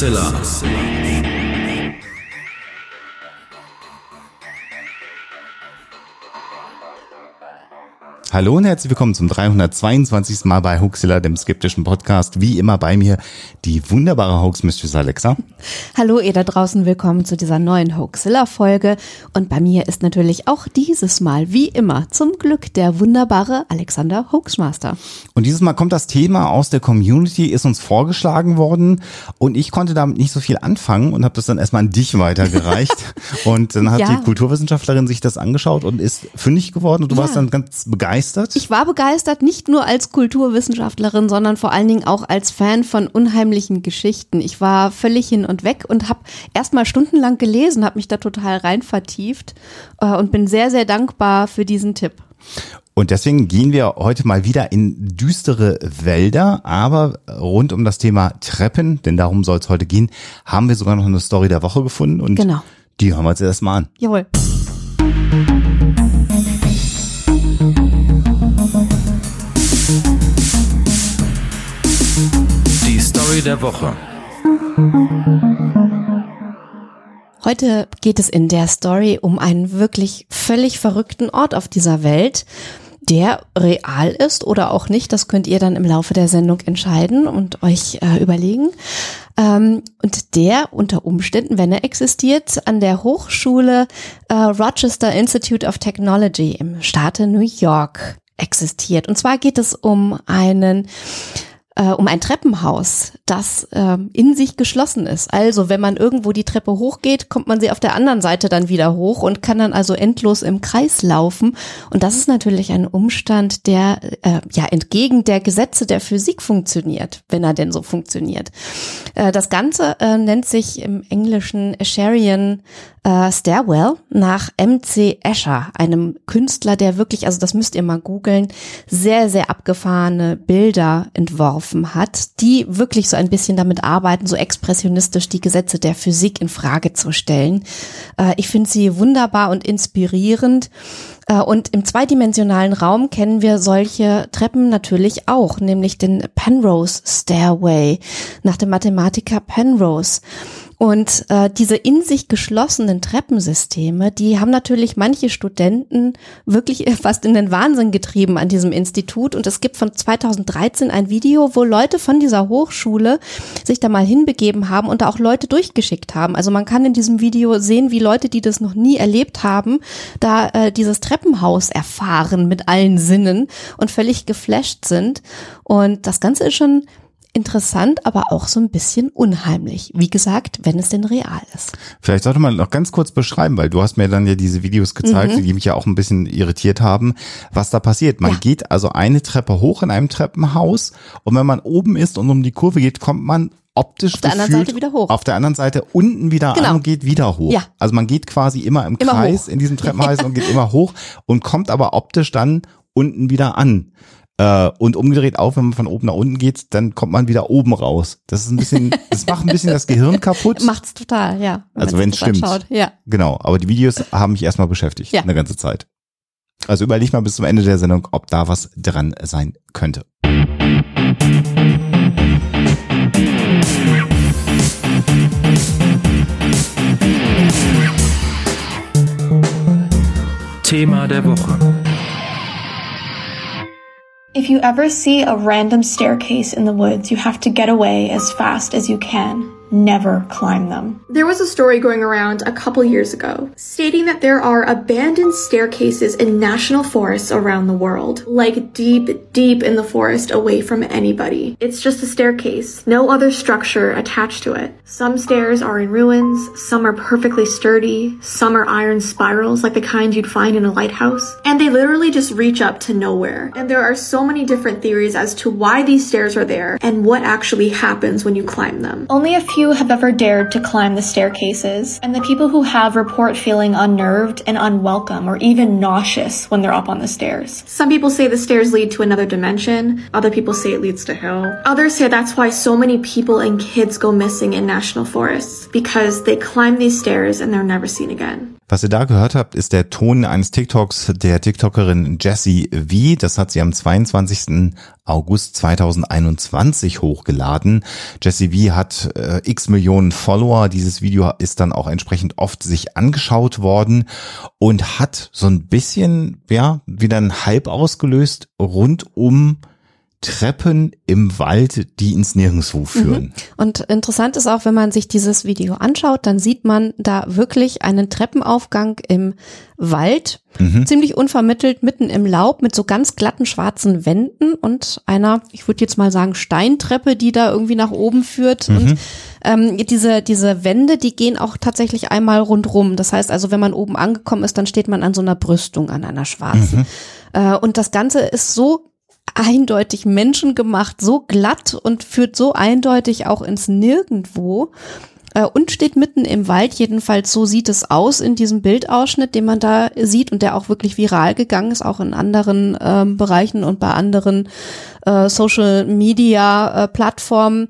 Hoaxilla. Hallo und herzlich willkommen zum 322. Mal bei Hoaxilla, dem skeptischen Podcast. Wie immer bei mir die wunderbare Hoax Mistress Alexa. Hallo ihr da draußen, willkommen zu dieser neuen Hoaxilla Folge. Und bei mir ist natürlich auch dieses Mal, wie immer, zum Glück der wunderbare Alexander Hoaxmaster. Und dieses Mal kommt das Thema aus der Community, ist uns vorgeschlagen worden und ich konnte damit nicht so viel anfangen und habe das dann erstmal an dich weitergereicht. und dann hat Ja. die Kulturwissenschaftlerin sich das angeschaut und ist fündig geworden und du Ja. warst dann ganz begeistert. Ich war begeistert, nicht nur als Kulturwissenschaftlerin, sondern vor allen Dingen auch als Fan von unheimlichen Geschichten. Ich war völlig hin und weg und habe erstmal stundenlang gelesen, habe mich da total rein vertieft äh, und bin sehr, sehr dankbar für diesen Tipp. Und deswegen gehen wir heute mal wieder in düstere Wälder, aber rund um das Thema Treppen, denn darum soll es heute gehen, haben wir sogar noch eine Story der Woche gefunden und Genau. die hören wir uns erstmal an. Jawohl. Die Story der Woche. Heute geht es in der Story um einen wirklich völlig verrückten Ort auf dieser Welt, der real ist oder auch nicht. Das könnt ihr dann im Laufe der Sendung entscheiden und euch äh, überlegen. Ähm, und der unter Umständen, wenn er existiert, an der Hochschule äh, Rochester Institute of Technology im Staate New York existiert. Und zwar geht es um einen äh, um ein Treppenhaus, das ähm, in sich geschlossen ist. Also wenn man irgendwo die Treppe hochgeht, kommt man sie auf der anderen Seite dann wieder hoch und kann dann also endlos im Kreis laufen. Und das ist natürlich ein Umstand, der äh, ja entgegen der Gesetze der Physik funktioniert, wenn er denn so funktioniert. Äh, das Ganze äh, nennt sich im Englischen Asherian äh, Stairwell nach MC Escher, einem Künstler, der wirklich, also das müsst ihr mal googeln, sehr, sehr abgefahrene Bilder entworfen hat, die wirklich so ein bisschen damit arbeiten, so expressionistisch die Gesetze der Physik in Frage zu stellen. Äh, ich finde sie wunderbar und inspirierend. Äh, Und im zweidimensionalen Raum kennen wir solche Treppen natürlich auch, nämlich den Penrose Stairway nach dem Mathematiker Penrose. Und äh, diese in sich geschlossenen Treppensysteme, die haben natürlich manche Studenten wirklich fast in den Wahnsinn getrieben an diesem Institut. Und es gibt von 2013 ein Video, wo Leute von dieser Hochschule sich da mal hinbegeben haben und da auch Leute durchgeschickt haben. Also man kann in diesem Video sehen, wie Leute, die das noch nie erlebt haben, da äh, dieses Treppenhaus erfahren mit allen Sinnen und völlig geflasht sind. Und das Ganze ist schon interessant, aber auch so ein bisschen unheimlich. Wie gesagt, wenn es denn real ist. Vielleicht sollte man noch ganz kurz beschreiben, weil du hast mir dann ja diese Videos gezeigt, die mich ja auch ein bisschen irritiert haben, was da passiert. Man Ja. geht also eine Treppe hoch in einem Treppenhaus und wenn man oben ist und um die Kurve geht, kommt man optisch Auf der anderen Seite wieder hoch. Auf der anderen Seite unten wieder Genau. an und geht wieder hoch. Ja. Also man geht quasi immer im Immer Kreis hoch. in diesem Treppenhaus und geht immer hoch und kommt aber optisch dann unten wieder an. Äh, Und umgedreht auch, wenn man von oben nach unten geht, dann kommt man wieder oben raus. Das ist ein bisschen, das macht ein bisschen das Gehirn kaputt. Macht's total, ja. wenn Also sich das stimmt. anschaut. Ja. Genau, aber die Videos haben mich erstmal beschäftigt, Ja. eine ganze Zeit. Also überleg mal bis zum Ende der Sendung, ob da was dran sein könnte. Thema der Woche. If you ever see a random staircase in the woods, you have to get away as fast as you can. Never climb them. There was a story going around a couple years ago stating that there are abandoned staircases in national forests around the world, like deep, deep in the forest away from anybody. It's just a staircase, no other structure attached to it. Some stairs are in ruins, some are perfectly sturdy, some are iron spirals like the kind you'd find in a lighthouse, and they literally just reach up to nowhere. And there are so many different theories as to why these stairs are there and what actually happens when you climb them. Only a few have ever dared to climb the staircases, and the people who have report feeling unnerved and unwelcome or even nauseous when they're up on the stairs. Some people say the stairs lead to another dimension. Other people say it leads to hell. Others say that's why so many people and kids go missing in national forests because they climb these stairs and they're never seen again. Was ihr da gehört habt, ist der Ton eines TikToks der TikTokerin Jessie V. Das hat sie am 22. August 2021 hochgeladen. Jessie V hat äh, x Millionen Follower. Dieses Video ist dann auch entsprechend oft sich angeschaut worden und hat so ein bisschen, ja, wieder einen Hype ausgelöst rund um Treppen im Wald, die ins Nirgendwo führen. Mhm. Und interessant ist auch, wenn man sich dieses Video anschaut, dann sieht man da wirklich einen Treppenaufgang im Wald, mhm. ziemlich unvermittelt mitten im Laub mit so ganz glatten schwarzen Wänden und einer, ich würde jetzt mal sagen, Steintreppe, die da irgendwie nach oben führt. Mhm. Und ähm, diese, diese Wände, die gehen auch tatsächlich einmal rundrum. Das heißt also, wenn man oben angekommen ist, dann steht man an so einer Brüstung, an einer schwarzen. Mhm. Äh, und das Ganze ist so eindeutig menschengemacht, so glatt und führt so eindeutig auch ins Nirgendwo äh, und steht mitten im Wald. Jedenfalls so sieht es aus in diesem Bildausschnitt, den man da sieht und der auch wirklich viral gegangen ist, auch in anderen ähm, Bereichen und bei anderen äh, Social Media äh, Plattformen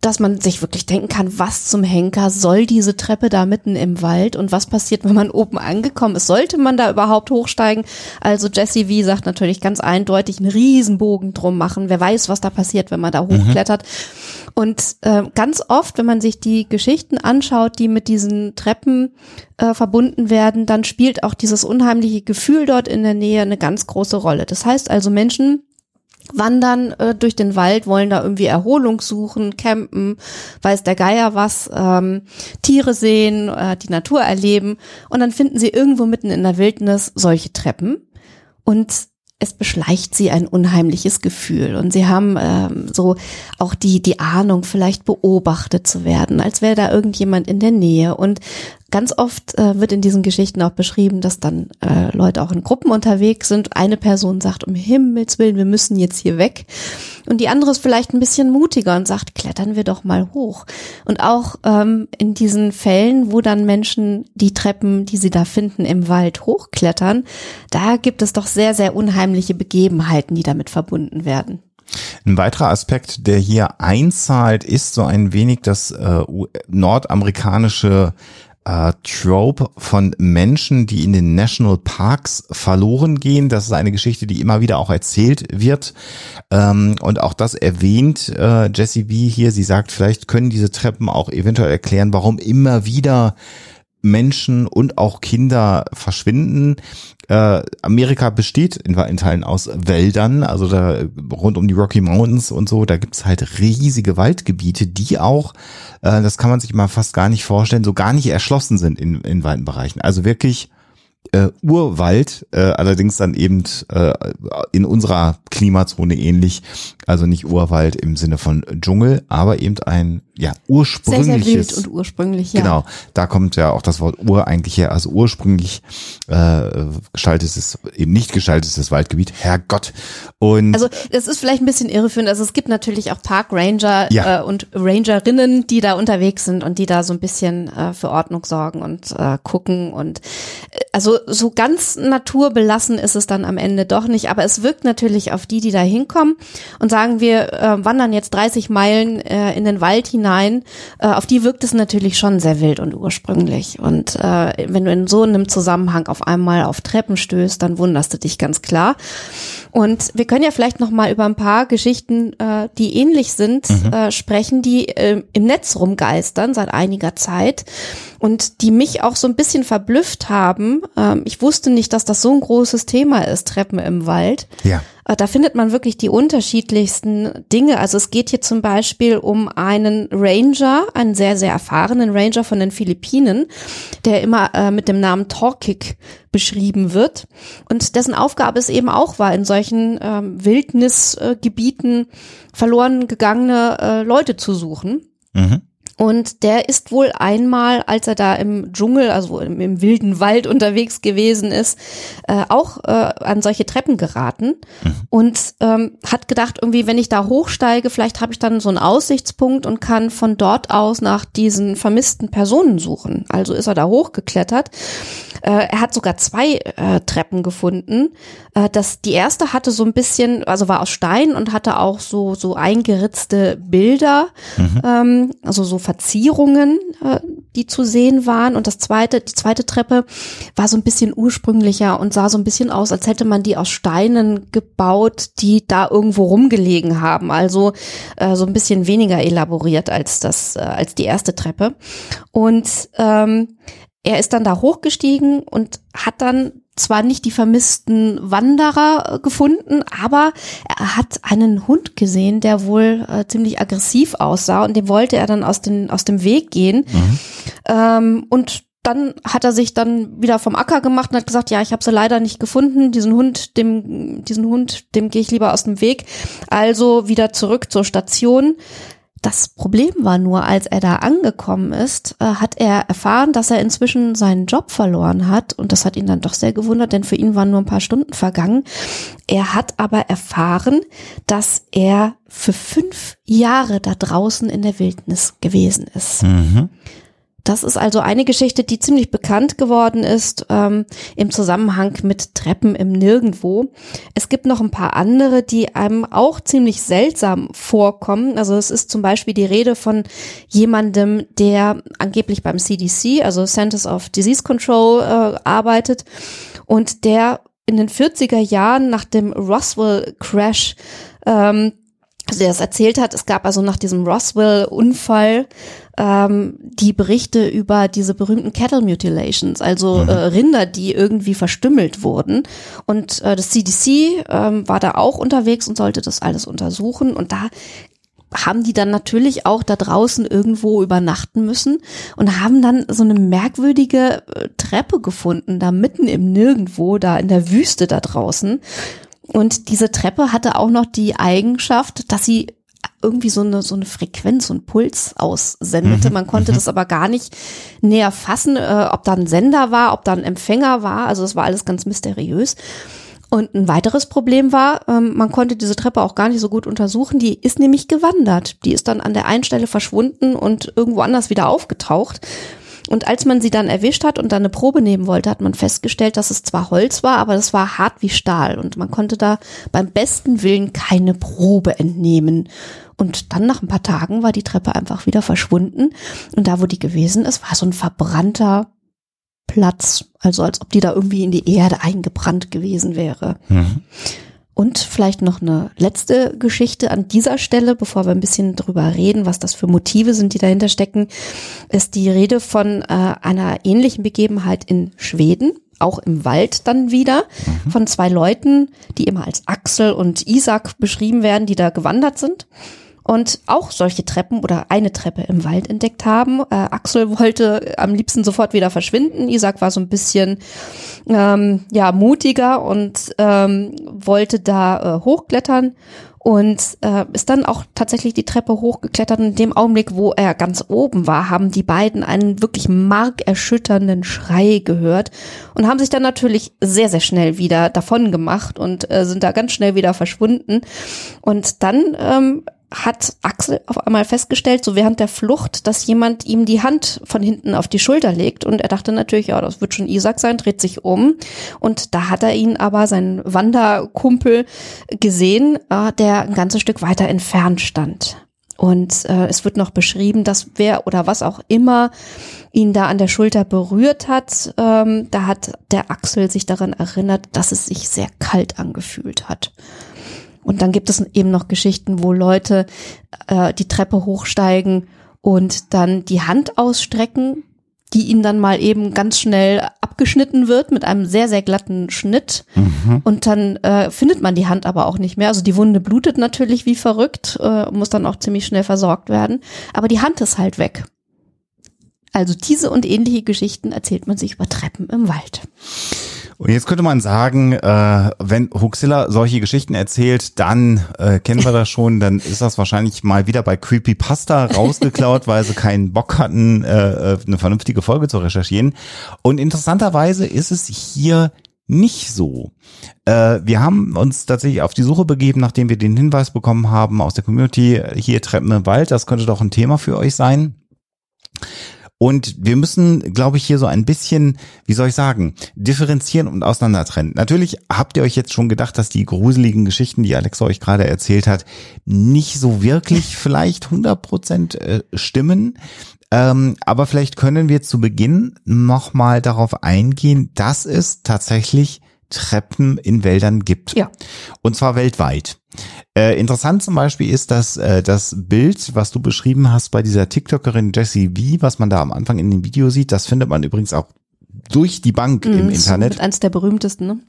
dass man sich wirklich denken kann, was zum Henker soll diese Treppe da mitten im Wald und was passiert, wenn man oben angekommen ist? Sollte man da überhaupt hochsteigen? Also Jesse V sagt natürlich ganz eindeutig einen Riesenbogen drum machen. Wer weiß, was da passiert, wenn man da mhm. hochklettert. Mhm. Und äh, ganz oft, wenn man sich die Geschichten anschaut, die mit diesen Treppen äh, verbunden werden, dann spielt auch dieses unheimliche Gefühl dort in der Nähe eine ganz große Rolle. Das heißt also Menschen, wandern äh, durch den Wald, wollen da irgendwie Erholung suchen, campen, weiß der Geier was, ähm, Tiere sehen, äh, die Natur erleben. Und dann finden sie irgendwo mitten in der Wildnis solche Treppen. Und es beschleicht sie ein unheimliches Gefühl. Und sie haben ähm, so auch die die Ahnung vielleicht beobachtet zu werden, als wäre da irgendjemand in der Nähe. Und Ganz oft äh, wird in diesen Geschichten auch beschrieben, dass dann äh, Leute auch in Gruppen unterwegs sind. Eine Person sagt, um Himmels Willen, wir müssen jetzt hier weg. Und die andere ist vielleicht ein bisschen mutiger und sagt, klettern wir doch mal hoch. Und auch ähm, in diesen Fällen, wo dann Menschen die Treppen, die sie da finden, im Wald hochklettern, da gibt es doch sehr, sehr unheimliche Begebenheiten, die damit verbunden werden. Ein weiterer Aspekt, der hier einzahlt, ist so ein wenig das äh, nordamerikanische äh, Trope von Menschen, die in den National Parks verloren gehen. Das ist eine Geschichte, die immer wieder auch erzählt wird. Ähm, und auch das erwähnt äh, Jessie B hier. Sie sagt, vielleicht können diese Treppen auch eventuell erklären, warum immer wieder Menschen und auch Kinder verschwinden. Äh, Amerika besteht in, in Teilen aus Wäldern, also da rund um die Rocky Mountains und so, da gibt's halt riesige Waldgebiete, die auch, äh, das kann man sich mal fast gar nicht vorstellen, so gar nicht erschlossen sind in, in weiten Bereichen. Also wirklich äh, Urwald, äh, allerdings dann eben äh, in unserer Klimazone ähnlich. Also nicht Urwald im Sinne von Dschungel, aber eben ein ja ursprüngliches. Sehr, sehr wild und ursprünglich, ja. Genau, da kommt ja auch das Wort Ur eigentlich her. Also ursprünglich äh, gestaltetes, eben nicht gestaltetes Waldgebiet. Herrgott. Und also das ist vielleicht ein bisschen irreführend. Also es gibt natürlich auch Parkranger ja. äh, und Rangerinnen, die da unterwegs sind und die da so ein bisschen äh, für Ordnung sorgen und äh, gucken und äh, also so ganz naturbelassen ist es dann am Ende doch nicht, aber es wirkt natürlich auf die, die da hinkommen und sagen, wir äh, wandern jetzt 30 Meilen äh, in den Wald hinein, äh, auf die wirkt es natürlich schon sehr wild und ursprünglich. Und äh, wenn du in so einem Zusammenhang auf einmal auf Treppen stößt, dann wunderst du dich ganz klar. Und wir können ja vielleicht noch mal über ein paar Geschichten, äh, die ähnlich sind, mhm. äh, sprechen, die äh, im Netz rumgeistern seit einiger Zeit und die mich auch so ein bisschen verblüfft haben. Ähm, ich wusste nicht, dass das so ein großes Thema ist, Treppen im Wald. Ja. Äh, da findet man wirklich die unterschiedlichsten Dinge. Also es geht hier zum Beispiel um einen Ranger, einen sehr, sehr erfahrenen Ranger von den Philippinen, der immer äh, mit dem Namen Torkik beschrieben wird und dessen Aufgabe es eben auch war, in solchen ähm, Wildnisgebieten verloren gegangene äh, Leute zu suchen. Mhm. Und der ist wohl einmal, als er da im Dschungel, also im, im wilden Wald unterwegs gewesen ist, äh, auch äh, an solche Treppen geraten mhm. und ähm, hat gedacht, irgendwie, wenn ich da hochsteige, vielleicht habe ich dann so einen Aussichtspunkt und kann von dort aus nach diesen vermissten Personen suchen. Also ist er da hochgeklettert. Äh, er hat sogar zwei äh, Treppen gefunden. Äh, das, die erste hatte so ein bisschen, also war aus Stein und hatte auch so, so eingeritzte Bilder, mhm. ähm, also so Verzierungen, äh, die zu sehen waren. Und das zweite, die zweite Treppe war so ein bisschen ursprünglicher und sah so ein bisschen aus, als hätte man die aus Steinen gebaut, die da irgendwo rumgelegen haben. Also äh, so ein bisschen weniger elaboriert als das, äh, als die erste Treppe. Und ähm, er ist dann da hochgestiegen und hat dann zwar nicht die vermissten Wanderer äh, gefunden, aber er hat einen Hund gesehen, der wohl äh, ziemlich aggressiv aussah und dem wollte er dann aus, den, aus dem Weg gehen. Mhm. Ähm, und dann hat er sich dann wieder vom Acker gemacht und hat gesagt, ja, ich habe sie leider nicht gefunden. Diesen Hund, dem, diesen Hund, dem gehe ich lieber aus dem Weg. Also wieder zurück zur Station. Das Problem war nur, als er da angekommen ist, äh, hat er erfahren, dass er inzwischen seinen Job verloren hat. Und das hat ihn dann doch sehr gewundert, denn für ihn waren nur ein paar Stunden vergangen. Er hat aber erfahren, dass er für fünf Jahre da draußen in der Wildnis gewesen ist. Mhm. Das ist also eine Geschichte, die ziemlich bekannt geworden ist ähm, im Zusammenhang mit Treppen im Nirgendwo. Es gibt noch ein paar andere, die einem auch ziemlich seltsam vorkommen. Also es ist zum Beispiel die Rede von jemandem, der angeblich beim CDC, also Centers of Disease Control, äh, arbeitet und der in den 40er Jahren nach dem Roswell Crash ähm, also der es erzählt hat, es gab also nach diesem Roswell-Unfall ähm, die Berichte über diese berühmten Cattle Mutilations, also mhm. äh, Rinder, die irgendwie verstümmelt wurden. Und äh, das CDC ähm, war da auch unterwegs und sollte das alles untersuchen. Und da haben die dann natürlich auch da draußen irgendwo übernachten müssen und haben dann so eine merkwürdige äh, Treppe gefunden, da mitten im Nirgendwo, da in der Wüste da draußen. Und diese Treppe hatte auch noch die Eigenschaft, dass sie irgendwie so eine, so eine Frequenz, ein Puls aussendete. Mhm. Man konnte mhm. das aber gar nicht näher fassen, äh, ob da ein Sender war, ob da ein Empfänger war. Also es war alles ganz mysteriös. Und ein weiteres Problem war, ähm, man konnte diese Treppe auch gar nicht so gut untersuchen. Die ist nämlich gewandert. Die ist dann an der einen Stelle verschwunden und irgendwo anders wieder aufgetaucht. Und als man sie dann erwischt hat und dann eine Probe nehmen wollte, hat man festgestellt, dass es zwar Holz war, aber das war hart wie Stahl und man konnte da beim besten Willen keine Probe entnehmen. Und dann nach ein paar Tagen war die Treppe einfach wieder verschwunden und da, wo die gewesen ist, war so ein verbrannter Platz, also als ob die da irgendwie in die Erde eingebrannt gewesen wäre. Mhm. Und vielleicht noch eine letzte Geschichte an dieser Stelle, bevor wir ein bisschen drüber reden, was das für Motive sind, die dahinter stecken, ist die Rede von äh, einer ähnlichen Begebenheit in Schweden, auch im Wald dann wieder, mhm. von zwei Leuten, die immer als Axel und Isaac beschrieben werden, die da gewandert sind und auch solche Treppen oder eine Treppe im Wald entdeckt haben. Äh, Axel wollte am liebsten sofort wieder verschwinden. Isaac war so ein bisschen ähm, ja mutiger und ähm, wollte da äh, hochklettern und äh, ist dann auch tatsächlich die Treppe hochgeklettert. In dem Augenblick, wo er ganz oben war, haben die beiden einen wirklich markerschütternden Schrei gehört und haben sich dann natürlich sehr, sehr schnell wieder davon gemacht und äh, sind da ganz schnell wieder verschwunden. Und dann ähm, hat Axel auf einmal festgestellt, so während der Flucht, dass jemand ihm die Hand von hinten auf die Schulter legt. Und er dachte natürlich, ja, das wird schon Isaac sein, dreht sich um. Und da hat er ihn aber, seinen Wanderkumpel, gesehen, äh, der ein ganzes Stück weiter entfernt stand. Und äh, es wird noch beschrieben, dass wer oder was auch immer ihn da an der Schulter berührt hat, ähm, da hat der Axel sich daran erinnert, dass es sich sehr kalt angefühlt hat. Und dann gibt es eben noch Geschichten, wo Leute äh, die Treppe hochsteigen und dann die Hand ausstrecken, die ihnen dann mal eben ganz schnell abgeschnitten wird mit einem sehr, sehr glatten Schnitt. Mhm. Und dann äh, findet man die Hand aber auch nicht mehr. Also die Wunde blutet natürlich wie verrückt, äh, muss dann auch ziemlich schnell versorgt werden. Aber die Hand ist halt weg. Also diese und ähnliche Geschichten erzählt man sich über Treppen im Wald. Und jetzt könnte man sagen, äh, wenn Huxilla solche Geschichten erzählt, dann äh, kennen wir das schon, dann ist das wahrscheinlich mal wieder bei Creepypasta rausgeklaut, weil sie keinen Bock hatten, äh, äh, eine vernünftige Folge zu recherchieren. Und interessanterweise ist es hier nicht so. Äh, wir haben uns tatsächlich auf die Suche begeben, nachdem wir den Hinweis bekommen haben aus der Community, hier Treppen im Wald, das könnte doch ein Thema für euch sein. Und wir müssen, glaube ich, hier so ein bisschen, wie soll ich sagen, differenzieren und auseinander trennen. Natürlich habt ihr euch jetzt schon gedacht, dass die gruseligen Geschichten, die Alexa euch gerade erzählt hat, nicht so wirklich vielleicht 100 Prozent äh, stimmen. Ähm, aber vielleicht können wir zu Beginn nochmal darauf eingehen, dass es tatsächlich Treppen in Wäldern gibt. Ja. Und zwar weltweit. Äh, interessant zum Beispiel ist, dass äh, das Bild, was du beschrieben hast bei dieser TikTokerin Jessie V, was man da am Anfang in dem Video sieht, das findet man übrigens auch durch die Bank im Mhm, ist Internet. Mit eins der berühmtesten, ne?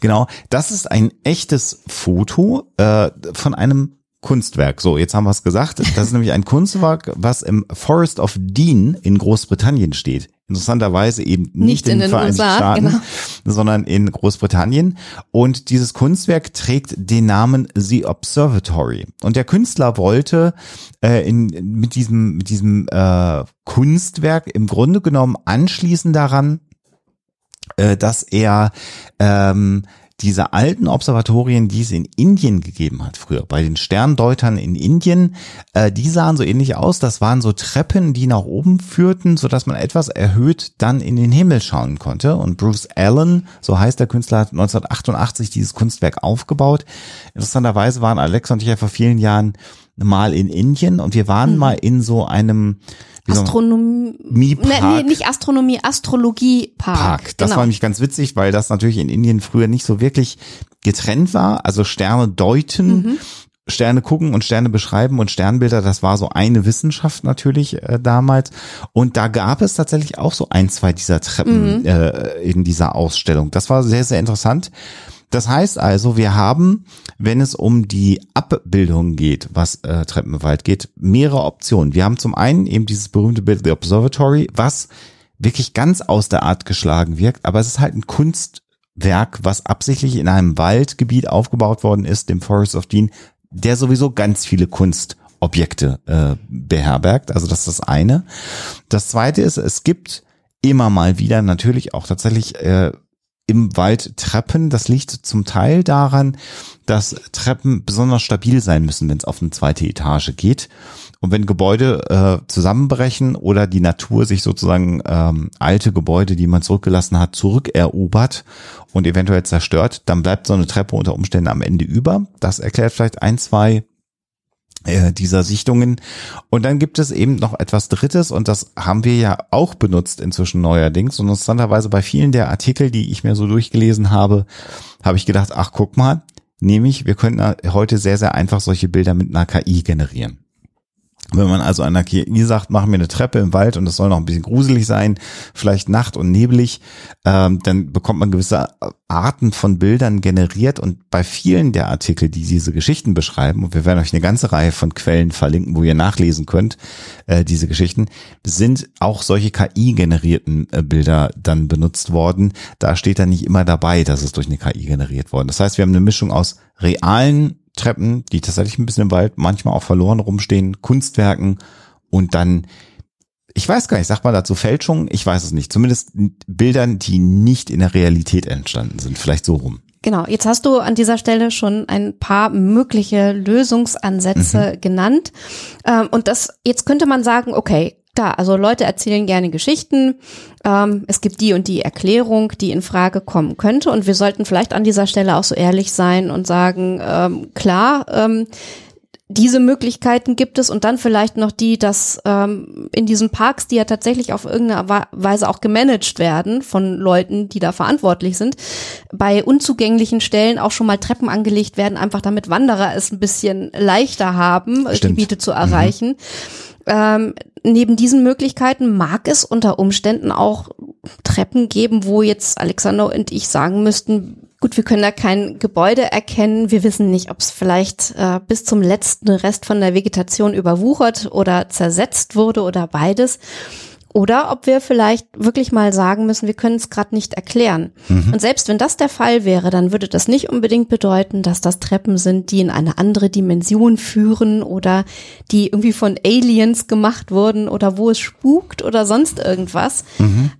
Genau, das ist ein echtes Foto äh, von einem Kunstwerk. So, jetzt haben wir es gesagt. Das ist nämlich ein Kunstwerk, was im Forest of Dean in Großbritannien steht. Interessanterweise eben nicht, Nicht in, den den Vereinigten USA, Staaten, genau. sondern in Großbritannien. Und dieses Kunstwerk trägt den Namen The Observatory. Und der Künstler wollte äh, in, mit diesem, mit diesem äh, Kunstwerk im Grunde genommen anschließen daran, äh, dass er ähm, diese alten Observatorien, die es in Indien gegeben hat früher, bei den Sterndeutern in Indien, äh, die sahen so ähnlich aus. Das waren so Treppen, die nach oben führten, so dass man etwas erhöht dann in den Himmel schauen konnte. Und Bruce Allen, so heißt der Künstler, hat 1988 dieses Kunstwerk aufgebaut. Interessanterweise waren Alexa und ich ja vor vielen Jahren mal in Indien und wir waren mal in so einem Astronomie. Miepark. Nee, nee, nicht Astronomie, Astrologiepark. Park. Das genau. war nämlich ganz witzig, weil das natürlich in Indien früher nicht so wirklich getrennt war. Also Sterne deuten, Sterne gucken und Sterne beschreiben und Sternbilder, das war so eine Wissenschaft natürlich äh, damals. Und da gab es tatsächlich auch so ein, zwei dieser Treppen äh, in dieser Ausstellung. Das war sehr, sehr interessant. Das heißt also, wir haben, wenn es um die Abbildung geht, was äh, Treppen im Wald geht, mehrere Optionen. Wir haben zum einen eben dieses berühmte Bild The Observatory, was wirklich ganz aus der Art geschlagen wirkt, aber es ist halt ein Kunstwerk, was absichtlich in einem Waldgebiet aufgebaut worden ist, dem Forest of Dean, der sowieso ganz viele Kunstobjekte äh, beherbergt. Also das ist das eine. Das zweite ist, es gibt immer mal wieder natürlich auch tatsächlich äh, im Wald Treppen. Das liegt zum Teil daran, dass Treppen besonders stabil sein müssen, wenn es auf eine zweite Etage geht. Und wenn Gebäude äh, zusammenbrechen oder die Natur sich sozusagen ähm, alte Gebäude, die man zurückgelassen hat, zurückerobert und eventuell zerstört, dann bleibt so eine Treppe unter Umständen am Ende über. Das erklärt vielleicht ein, zwei dieser Sichtungen. Und dann gibt es eben noch etwas Drittes und das haben wir ja auch benutzt inzwischen neuerdings. Und interessanterweise bei vielen der Artikel, die ich mir so durchgelesen habe, habe ich gedacht, ach guck mal, nämlich wir können heute sehr, sehr einfach solche Bilder mit einer KI generieren. Wenn man also einer KI sagt, machen wir eine Treppe im Wald und es soll noch ein bisschen gruselig sein, vielleicht nacht und neblig, ähm, dann bekommt man gewisse Arten von Bildern generiert und bei vielen der Artikel, die diese Geschichten beschreiben, und wir werden euch eine ganze Reihe von Quellen verlinken, wo ihr nachlesen könnt, äh, diese Geschichten, sind auch solche KI-generierten äh, Bilder dann benutzt worden. Da steht dann nicht immer dabei, dass es durch eine KI generiert worden. Das heißt, wir haben eine Mischung aus realen Treppen, die tatsächlich ein bisschen im Wald manchmal auch verloren rumstehen, Kunstwerken und dann, ich weiß gar nicht, sagt man dazu Fälschungen? Ich weiß es nicht. Zumindest Bildern, die nicht in der Realität entstanden sind. Vielleicht so rum. Genau, jetzt hast du an dieser Stelle schon ein paar mögliche Lösungsansätze genannt. Ähm, und das, jetzt könnte man sagen, okay, da, also Leute erzählen gerne Geschichten. Ähm, es gibt die und die Erklärung, die in Frage kommen könnte. Und wir sollten vielleicht an dieser Stelle auch so ehrlich sein und sagen, ähm, klar, ähm, diese Möglichkeiten gibt es und dann vielleicht noch die, dass ähm, in diesen Parks, die ja tatsächlich auf irgendeine Weise auch gemanagt werden von Leuten, die da verantwortlich sind, bei unzugänglichen Stellen auch schon mal Treppen angelegt werden, einfach damit Wanderer es ein bisschen leichter haben, äh, Stimmt. Gebiete zu erreichen. Ähm, neben diesen Möglichkeiten mag es unter Umständen auch Treppen geben, wo jetzt Alexander und ich sagen müssten, gut, wir können da kein Gebäude erkennen. Wir wissen nicht, ob es vielleicht äh, bis zum letzten Rest von der Vegetation überwuchert oder zersetzt wurde oder beides. Oder ob wir vielleicht wirklich mal sagen müssen, wir können es gerade nicht erklären. Und selbst wenn das der Fall wäre, dann würde das nicht unbedingt bedeuten, dass das Treppen sind, die in eine andere Dimension führen oder die irgendwie von Aliens gemacht wurden oder wo es spukt oder sonst irgendwas,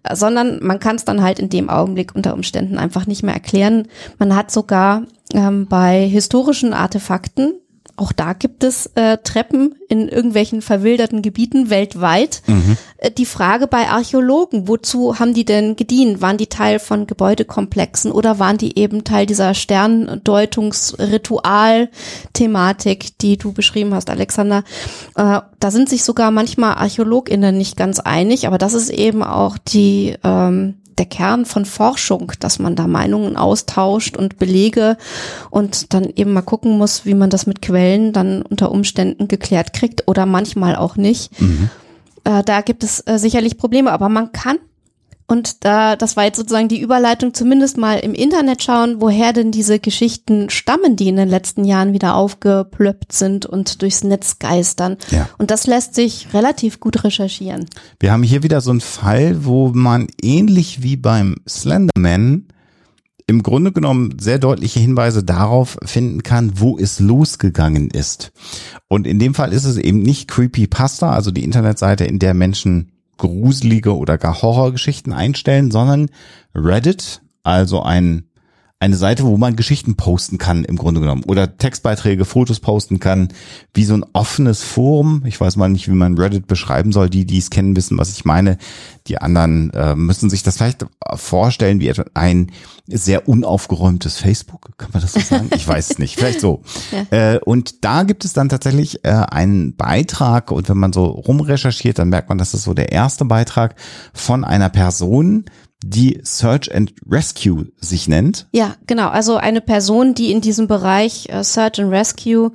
Äh, sondern man kann es dann halt in dem Augenblick unter Umständen einfach nicht mehr erklären. Man hat sogar ähm, bei historischen Artefakten auch da gibt es äh, Treppen in irgendwelchen verwilderten Gebieten weltweit. Äh, die Frage bei Archäologen, wozu haben die denn gedient? Waren die Teil von Gebäudekomplexen oder waren die eben Teil dieser Sterndeutungs-Ritual-Thematik, die du beschrieben hast, Alexander? Äh, da sind sich sogar manchmal ArchäologInnen nicht ganz einig, aber das ist eben auch die ähm, der Kern von Forschung, dass man da Meinungen austauscht und Belege und dann eben mal gucken muss, wie man das mit Quellen dann unter Umständen geklärt kriegt oder manchmal auch nicht. Äh, da gibt es äh, sicherlich Probleme, aber man kann und da, das war jetzt sozusagen die Überleitung, zumindest mal im Internet schauen, woher denn diese Geschichten stammen, die in den letzten Jahren wieder aufgeplöppt sind und durchs Netz geistern. Ja. Und das lässt sich relativ gut recherchieren. Wir haben hier wieder so einen Fall, wo man ähnlich wie beim Slenderman im Grunde genommen sehr deutliche Hinweise darauf finden kann, wo es losgegangen ist. Und in dem Fall ist es eben nicht Creepypasta, also die Internetseite, in der Menschen gruselige oder gar Horrorgeschichten einstellen, sondern Reddit, also ein eine Seite, wo man Geschichten posten kann im Grunde genommen oder Textbeiträge, Fotos posten kann, wie so ein offenes Forum. Ich weiß mal nicht, wie man Reddit beschreiben soll. Die, die es kennen, wissen, was ich meine. Die anderen äh, müssen sich das vielleicht vorstellen wie etwa ein sehr unaufgeräumtes Facebook. Kann man das so sagen? Ich weiß es nicht. Vielleicht so. Äh, und da gibt es dann tatsächlich äh, einen Beitrag und wenn man so rumrecherchiert, dann merkt man, dass das so der erste Beitrag von einer Person, die Search and Rescue sich nennt. Ja, genau. Also eine Person, die in diesem Bereich äh, Search and Rescue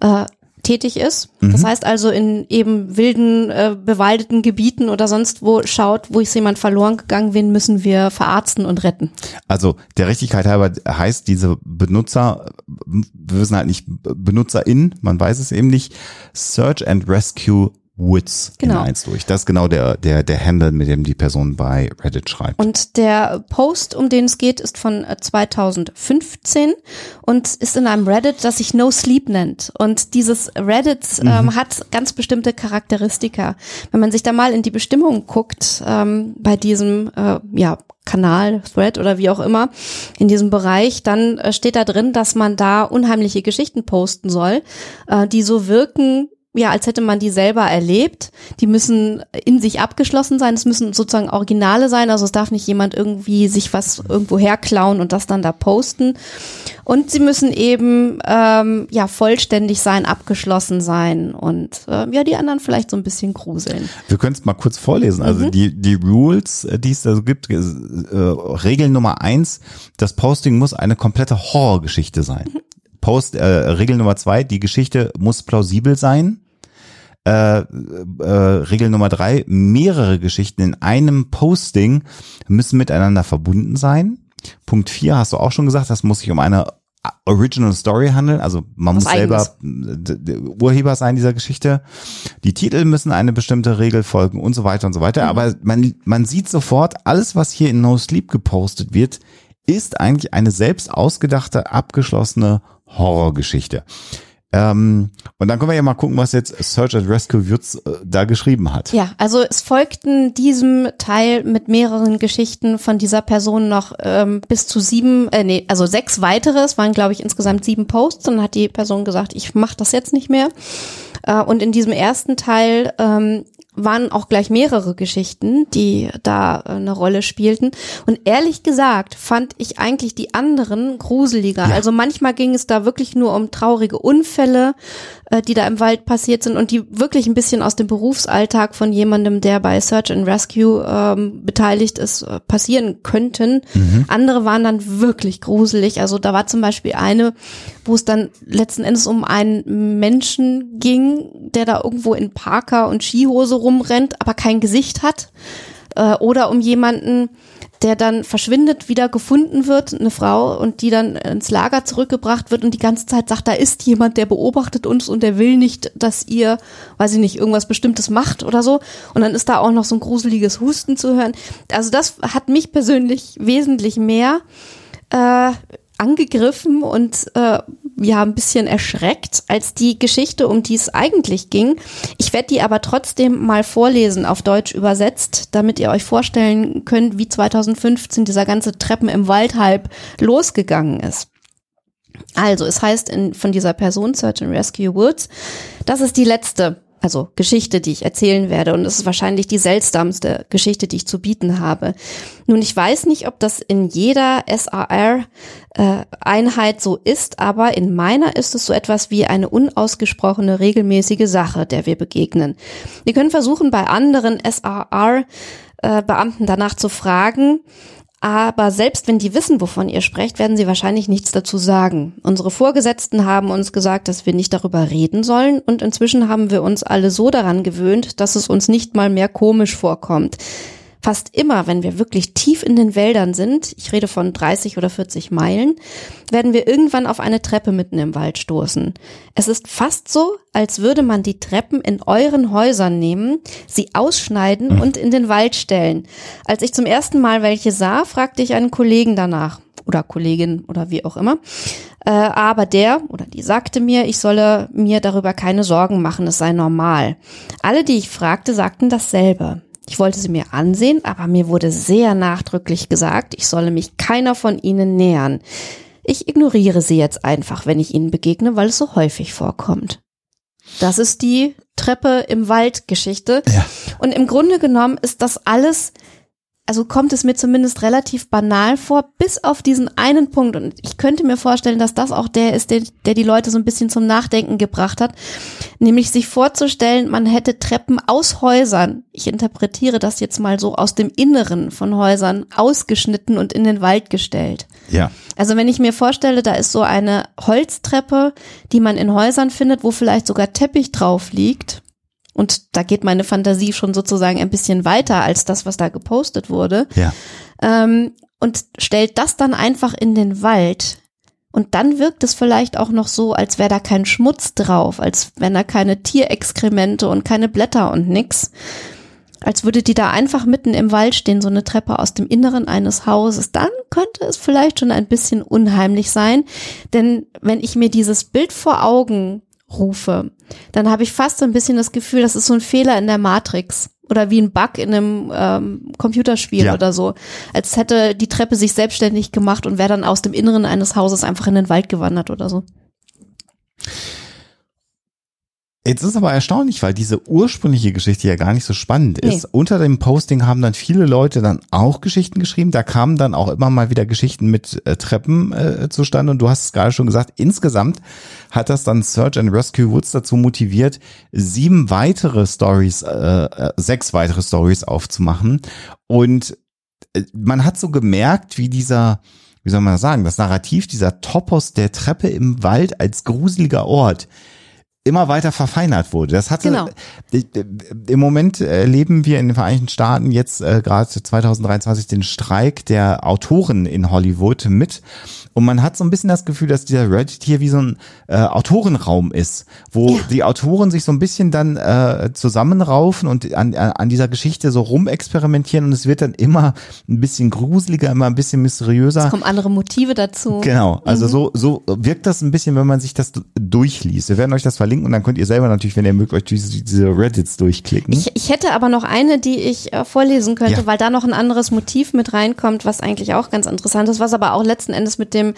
äh, tätig ist. Das heißt also in eben wilden, äh, bewaldeten Gebieten oder sonst wo schaut, wo ist jemand verloren gegangen, wen müssen wir verarzten und retten. Also der Richtigkeit halber heißt diese Benutzer, wir wissen halt nicht BenutzerIn, man weiß es eben nicht, Search and Rescue Woods Genau. in eins durch. Das ist genau der, der, der Handle, mit dem die Person bei Reddit schreibt. Und der Post, um den es geht, ist von äh, 2015 und ist in einem Reddit, das sich No Sleep nennt. Und dieses Reddit ähm, hat ganz bestimmte Charakteristika. Wenn man sich da mal in die Bestimmung guckt, ähm, bei diesem äh, ja, Kanal, Thread oder wie auch immer, in diesem Bereich, dann äh, steht da drin, dass man da unheimliche Geschichten posten soll, äh, die so wirken, ja, als hätte man die selber erlebt. Die müssen in sich abgeschlossen sein. Es müssen sozusagen Originale sein. Also es darf nicht jemand irgendwie sich was irgendwo herklauen und das dann da posten. Und sie müssen eben ähm, ja vollständig sein, abgeschlossen sein und äh, ja die anderen vielleicht so ein bisschen gruseln. Wir können es mal kurz vorlesen. Also die, die Rules, äh, die es da so gibt, äh, Regel Nummer eins, das Posting muss eine komplette Horrorgeschichte sein. Post, äh, Regel Nummer zwei, die Geschichte muss plausibel sein. Äh, äh, Regel Nummer drei, mehrere Geschichten in einem Posting müssen miteinander verbunden sein. Punkt vier hast du auch schon gesagt, das muss sich um eine Original Story handeln, also man Was muss selber Eigenes. Urheber sein dieser Geschichte. Die Titel müssen eine bestimmte Regel folgen und so weiter und so weiter. Aber man, man sieht sofort, alles, was hier in No Sleep gepostet wird, ist eigentlich eine selbst ausgedachte, abgeschlossene Horrorgeschichte. Ähm, und dann können wir ja mal gucken, was jetzt Search and Rescue Würz äh, da geschrieben hat. Ja, also es folgten diesem Teil mit mehreren Geschichten von dieser Person noch ähm, bis zu sieben, äh, nee, also sechs weitere. Es waren, glaube ich, insgesamt sieben Posts. Dann hat die Person gesagt, ich mache das jetzt nicht mehr. Äh, und in diesem ersten Teil ähm, waren auch gleich mehrere Geschichten, die da äh, eine Rolle spielten. Und ehrlich gesagt fand ich eigentlich die anderen gruseliger. Also manchmal ging es da wirklich nur um traurige Unfälle, äh, die da im Wald passiert sind und die wirklich ein bisschen aus dem Berufsalltag von jemandem, der bei Search and Rescue ähm, beteiligt ist, äh, passieren könnten. Andere waren dann wirklich gruselig. Also da war zum Beispiel eine, wo es dann letzten Endes um einen Menschen ging, der da irgendwo in Parker und Skihose rumrennt, aber kein Gesicht hat. Äh, oder um jemanden, der dann verschwindet, wieder gefunden wird, eine Frau, und die dann ins Lager zurückgebracht wird und die ganze Zeit sagt, da ist jemand, der beobachtet uns und der will nicht, dass ihr, weiß ich nicht, irgendwas Bestimmtes macht oder so. Und dann ist da auch noch so ein gruseliges Husten zu hören. Also das hat mich persönlich wesentlich mehr äh, angegriffen und äh, ja ein bisschen erschreckt als die Geschichte, um die es eigentlich ging. Ich werde die aber trotzdem mal vorlesen, auf Deutsch übersetzt, damit ihr euch vorstellen könnt, wie 2015 dieser ganze Treppen im Wald halb losgegangen ist. Also, es heißt in, von dieser Person, Search and Rescue Woods, das ist die letzte, also Geschichte, die ich erzählen werde. Und es ist wahrscheinlich die seltsamste Geschichte, die ich zu bieten habe. Nun, ich weiß nicht, ob das in jeder SAR-Einheit äh, so ist, aber in meiner ist es so etwas wie eine unausgesprochene, regelmäßige Sache, der wir begegnen. Wir können versuchen, bei anderen SAR-Beamten äh, danach zu fragen, aber selbst wenn die wissen, wovon ihr sprecht, werden sie wahrscheinlich nichts dazu sagen. Unsere Vorgesetzten haben uns gesagt, dass wir nicht darüber reden sollen und inzwischen haben wir uns alle so daran gewöhnt, dass es uns nicht mal mehr komisch vorkommt. Fast immer, wenn wir wirklich tief in den Wäldern sind, ich rede von 30 oder 40 Meilen, werden wir irgendwann auf eine Treppe mitten im Wald stoßen. Es ist fast so, als würde man die Treppen in euren Häusern nehmen, sie ausschneiden mhm. und in den Wald stellen. Als ich zum ersten Mal welche sah, fragte ich einen Kollegen danach oder Kollegin oder wie auch immer. Äh, aber der oder die sagte mir, ich solle mir darüber keine Sorgen machen, es sei normal. Alle, die ich fragte, sagten dasselbe. Ich wollte sie mir ansehen, aber mir wurde sehr nachdrücklich gesagt, ich solle mich keiner von ihnen nähern. Ich ignoriere sie jetzt einfach, wenn ich ihnen begegne, weil es so häufig vorkommt. Das ist die Treppe im Wald Geschichte. Ja. Und im Grunde genommen ist das alles also kommt es mir zumindest relativ banal vor, bis auf diesen einen Punkt. Und ich könnte mir vorstellen, dass das auch der ist, der, der die Leute so ein bisschen zum Nachdenken gebracht hat. Nämlich sich vorzustellen, man hätte Treppen aus Häusern, ich interpretiere das jetzt mal so, aus dem Inneren von Häusern ausgeschnitten und in den Wald gestellt. Ja. Also wenn ich mir vorstelle, da ist so eine Holztreppe, die man in Häusern findet, wo vielleicht sogar Teppich drauf liegt und da geht meine Fantasie schon sozusagen ein bisschen weiter als das, was da gepostet wurde. Ja. Ähm, und stellt das dann einfach in den Wald. Und dann wirkt es vielleicht auch noch so, als wäre da kein Schmutz drauf, als wenn da keine Tierexkremente und keine Blätter und nix. Als würde die da einfach mitten im Wald stehen, so eine Treppe aus dem Inneren eines Hauses. Dann könnte es vielleicht schon ein bisschen unheimlich sein. Denn wenn ich mir dieses Bild vor Augen rufe, dann habe ich fast so ein bisschen das Gefühl, das ist so ein Fehler in der Matrix oder wie ein Bug in einem ähm, Computerspiel ja. oder so. Als hätte die Treppe sich selbstständig gemacht und wäre dann aus dem Inneren eines Hauses einfach in den Wald gewandert oder so. Jetzt ist aber erstaunlich, weil diese ursprüngliche Geschichte ja gar nicht so spannend ist. Nee. Unter dem Posting haben dann viele Leute dann auch Geschichten geschrieben. Da kamen dann auch immer mal wieder Geschichten mit äh, Treppen äh, zustande. Und du hast es gerade schon gesagt, insgesamt hat das dann Search and Rescue Woods dazu motiviert, sieben weitere Stories, äh, äh sechs weitere Stories aufzumachen. Und äh, man hat so gemerkt, wie dieser wie soll man das sagen, das Narrativ dieser Topos der Treppe im Wald als gruseliger Ort immer weiter verfeinert wurde. Das hatte genau. im Moment erleben wir in den Vereinigten Staaten jetzt äh, gerade 2023 den Streik der Autoren in Hollywood mit und man hat so ein bisschen das Gefühl, dass dieser Reddit hier wie so ein äh, Autorenraum ist, wo ja. die Autoren sich so ein bisschen dann äh, zusammenraufen und an, an dieser Geschichte so rumexperimentieren und es wird dann immer ein bisschen gruseliger, immer ein bisschen mysteriöser. Es kommen andere Motive dazu. Genau, also mhm. so, so wirkt das ein bisschen, wenn man sich das durchliest. Wir werden euch das verlinken und dann könnt ihr selber natürlich, wenn ihr mögt, euch diese, diese Reddits durchklicken. Ich, ich hätte aber noch eine, die ich äh, vorlesen könnte, ja. weil da noch ein anderes Motiv mit reinkommt, was eigentlich auch ganz interessant ist, was aber auch letzten Endes mit dem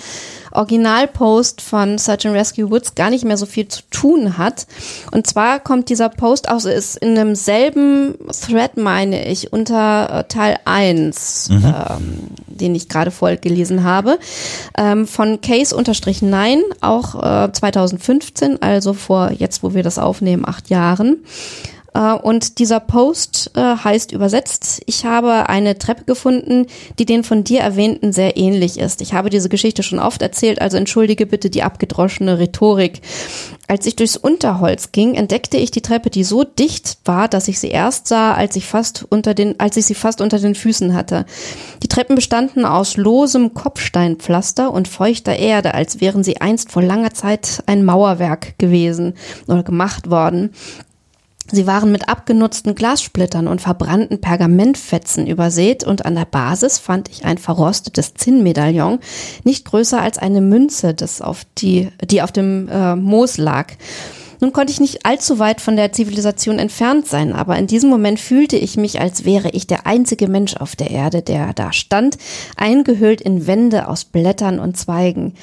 Originalpost von Search and Rescue Woods gar nicht mehr so viel zu tun hat. Und zwar kommt dieser Post aus, ist in demselben Thread, meine ich, unter äh, Teil 1, mhm. ähm, den ich gerade vorgelesen habe, ähm, von Case-9, auch äh, 2015, also vor jetzt, wo wir das aufnehmen, acht Jahren. Äh, und dieser Post äh, heißt übersetzt, ich habe eine Treppe gefunden, die den von dir erwähnten sehr ähnlich ist. Ich habe diese Geschichte schon oft erzählt, also entschuldige bitte die abgedroschene Rhetorik. Als ich durchs Unterholz ging, entdeckte ich die Treppe, die so dicht war, dass ich sie erst sah, als ich fast unter den, als ich sie fast unter den Füßen hatte. Die Treppen bestanden aus losem Kopfsteinpflaster und feuchter Erde, als wären sie einst vor langer Zeit ein Mauerwerk gewesen oder gemacht worden. Sie waren mit abgenutzten Glassplittern und verbrannten Pergamentfetzen übersät und an der Basis fand ich ein verrostetes Zinnmedaillon, nicht größer als eine Münze, das auf die, die auf dem äh, Moos lag. Nun konnte ich nicht allzu weit von der Zivilisation entfernt sein, aber in diesem Moment fühlte ich mich, als wäre ich der einzige Mensch auf der Erde, der da stand, eingehüllt in Wände aus Blättern und Zweigen.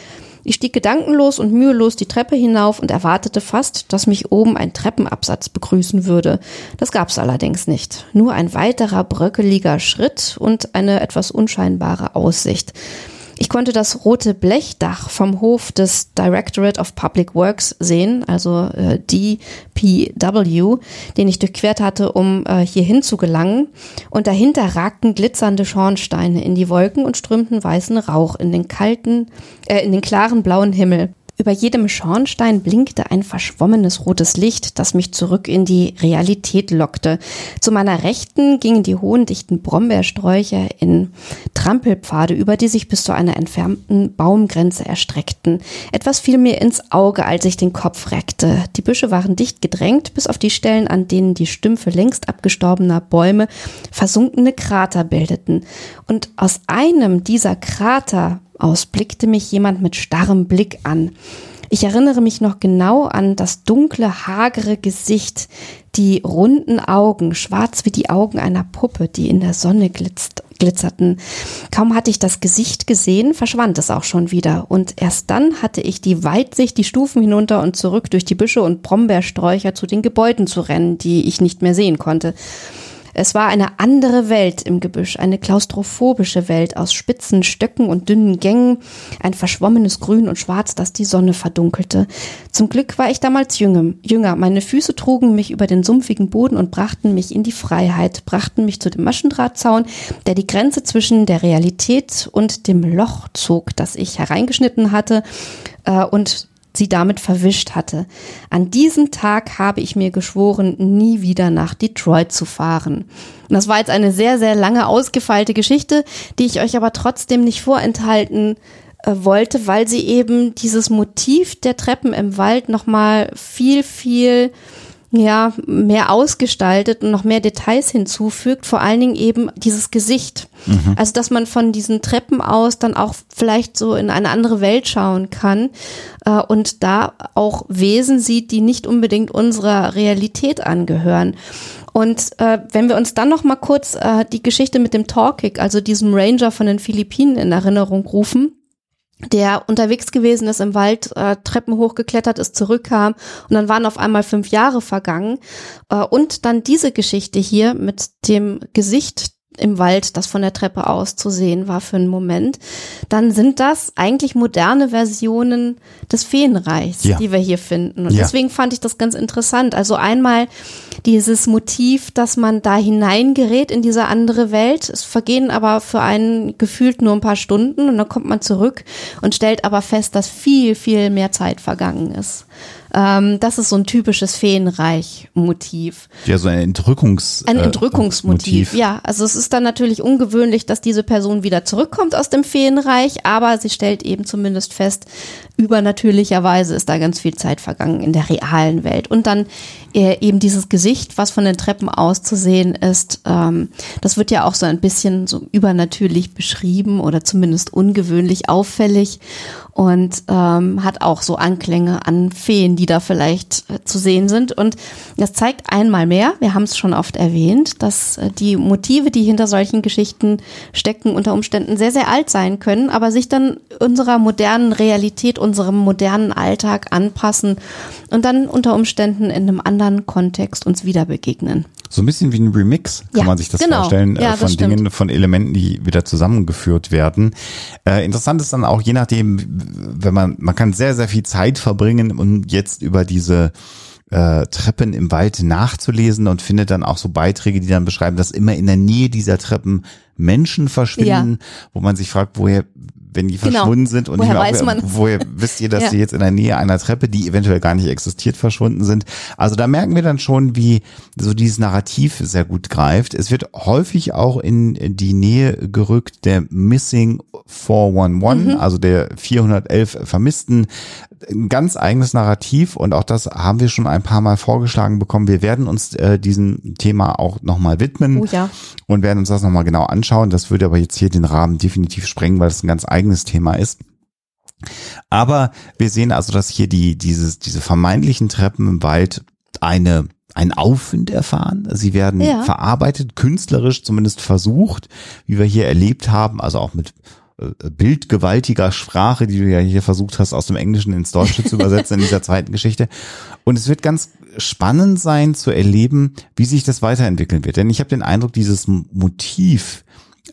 Ich stieg gedankenlos und mühelos die Treppe hinauf und erwartete fast, dass mich oben ein Treppenabsatz begrüßen würde. Das gab's allerdings nicht. Nur ein weiterer bröckeliger Schritt und eine etwas unscheinbare Aussicht. Ich konnte das rote Blechdach vom Hof des Directorate of Public Works sehen, also äh, DPW, den ich durchquert hatte, um äh, hierhin zu gelangen. Und dahinter ragten glitzernde Schornsteine in die Wolken und strömten weißen Rauch in den kalten, äh, in den klaren blauen Himmel. Über jedem Schornstein blinkte ein verschwommenes rotes Licht, das mich zurück in die Realität lockte. Zu meiner Rechten gingen die hohen, dichten Brombeersträucher in Trampelpfade über, die sich bis zu einer entfernten Baumgrenze erstreckten. Etwas fiel mir ins Auge, als ich den Kopf reckte. Die Büsche waren dicht gedrängt, bis auf die Stellen, an denen die Stümpfe längst abgestorbener Bäume versunkene Krater bildeten. Und aus einem dieser Krater aus blickte mich jemand mit starrem Blick an. Ich erinnere mich noch genau an das dunkle, hagere Gesicht, die runden Augen, schwarz wie die Augen einer Puppe, die in der Sonne glitzt, glitzerten. Kaum hatte ich das Gesicht gesehen, verschwand es auch schon wieder. Und erst dann hatte ich die Weitsicht, die Stufen hinunter und zurück durch die Büsche und Brombeersträucher zu den Gebäuden zu rennen, die ich nicht mehr sehen konnte. Es war eine andere Welt im Gebüsch, eine klaustrophobische Welt aus spitzen Stöcken und dünnen Gängen, ein verschwommenes Grün und Schwarz, das die Sonne verdunkelte. Zum Glück war ich damals jünger. Meine Füße trugen mich über den sumpfigen Boden und brachten mich in die Freiheit, brachten mich zu dem Maschendrahtzaun, der die Grenze zwischen der Realität und dem Loch zog, das ich hereingeschnitten hatte, äh, und sie damit verwischt hatte. An diesem Tag habe ich mir geschworen, nie wieder nach Detroit zu fahren. Und das war jetzt eine sehr, sehr lange ausgefeilte Geschichte, die ich euch aber trotzdem nicht vorenthalten äh, wollte, weil sie eben dieses Motiv der Treppen im Wald nochmal viel, viel ja, mehr ausgestaltet und noch mehr Details hinzufügt, vor allen Dingen eben dieses Gesicht. Mhm. Also, dass man von diesen Treppen aus dann auch vielleicht so in eine andere Welt schauen kann äh, und da auch Wesen sieht, die nicht unbedingt unserer Realität angehören. Und äh, wenn wir uns dann noch mal kurz äh, die Geschichte mit dem Torkik, also diesem Ranger von den Philippinen in Erinnerung rufen, der unterwegs gewesen ist im Wald, äh, Treppen hochgeklettert ist, zurückkam und dann waren auf einmal fünf Jahre vergangen. Äh, und dann diese Geschichte hier mit dem Gesicht im Wald, das von der Treppe aus zu sehen war für einen Moment, dann sind das eigentlich moderne Versionen des Feenreichs, ja. die wir hier finden. Und ja. deswegen fand ich das ganz interessant. Also einmal dieses Motiv, dass man da hineingerät in diese andere Welt. Es vergehen aber für einen gefühlt nur ein paar Stunden und dann kommt man zurück und stellt aber fest, dass viel, viel mehr Zeit vergangen ist. Ähm, das ist so ein typisches Feenreich-Motiv. Ja, so ein Entrückungs Ein äh, Entrückungsmotiv, äh, ja. Also es ist dann natürlich ungewöhnlich, dass diese Person wieder zurückkommt aus dem Feenreich, aber sie stellt eben zumindest fest, übernatürlicherweise ist da ganz viel Zeit vergangen in der realen Welt. Und dann eben dieses Gesicht, was von den Treppen aus zu sehen ist, ähm, das wird ja auch so ein bisschen so übernatürlich beschrieben oder zumindest ungewöhnlich auffällig und ähm, hat auch so Anklänge an Feen, die da vielleicht äh, zu sehen sind. Und das zeigt einmal mehr, wir haben es schon oft erwähnt, dass äh, die Motive, die hinter solchen Geschichten stecken, unter Umständen sehr, sehr alt sein können, aber sich dann unserer modernen Realität, unserem modernen Alltag anpassen und dann unter Umständen in einem anderen Kontext uns wieder begegnen. So ein bisschen wie ein Remix, kann ja, man sich das genau. vorstellen, ja, äh, von Dingen, von Elementen, die wieder zusammengeführt werden. Äh, interessant ist dann auch, je nachdem, wenn man, man kann sehr, sehr viel Zeit verbringen, um jetzt über diese äh, Treppen im Wald nachzulesen und findet dann auch so Beiträge, die dann beschreiben, dass immer in der Nähe dieser Treppen Menschen verschwinden, ja. wo man sich fragt, woher wenn die genau. verschwunden sind und woher, weiß man? woher wisst ihr, dass ja. die jetzt in der Nähe einer Treppe, die eventuell gar nicht existiert, verschwunden sind. Also da merken wir dann schon, wie so dieses Narrativ sehr gut greift. Es wird häufig auch in die Nähe gerückt der Missing 411, mhm. also der 411 Vermissten ein ganz eigenes Narrativ und auch das haben wir schon ein paar Mal vorgeschlagen bekommen. Wir werden uns äh, diesem Thema auch nochmal widmen oh ja. und werden uns das nochmal genau anschauen. Das würde aber jetzt hier den Rahmen definitiv sprengen, weil es ein ganz eigenes Thema ist. Aber wir sehen also, dass hier die, dieses, diese vermeintlichen Treppen im Wald eine ein Aufwind erfahren. Sie werden ja. verarbeitet, künstlerisch zumindest versucht, wie wir hier erlebt haben, also auch mit bildgewaltiger Sprache, die du ja hier versucht hast, aus dem Englischen ins Deutsche zu übersetzen in dieser zweiten Geschichte. Und es wird ganz spannend sein zu erleben, wie sich das weiterentwickeln wird. Denn ich habe den Eindruck, dieses Motiv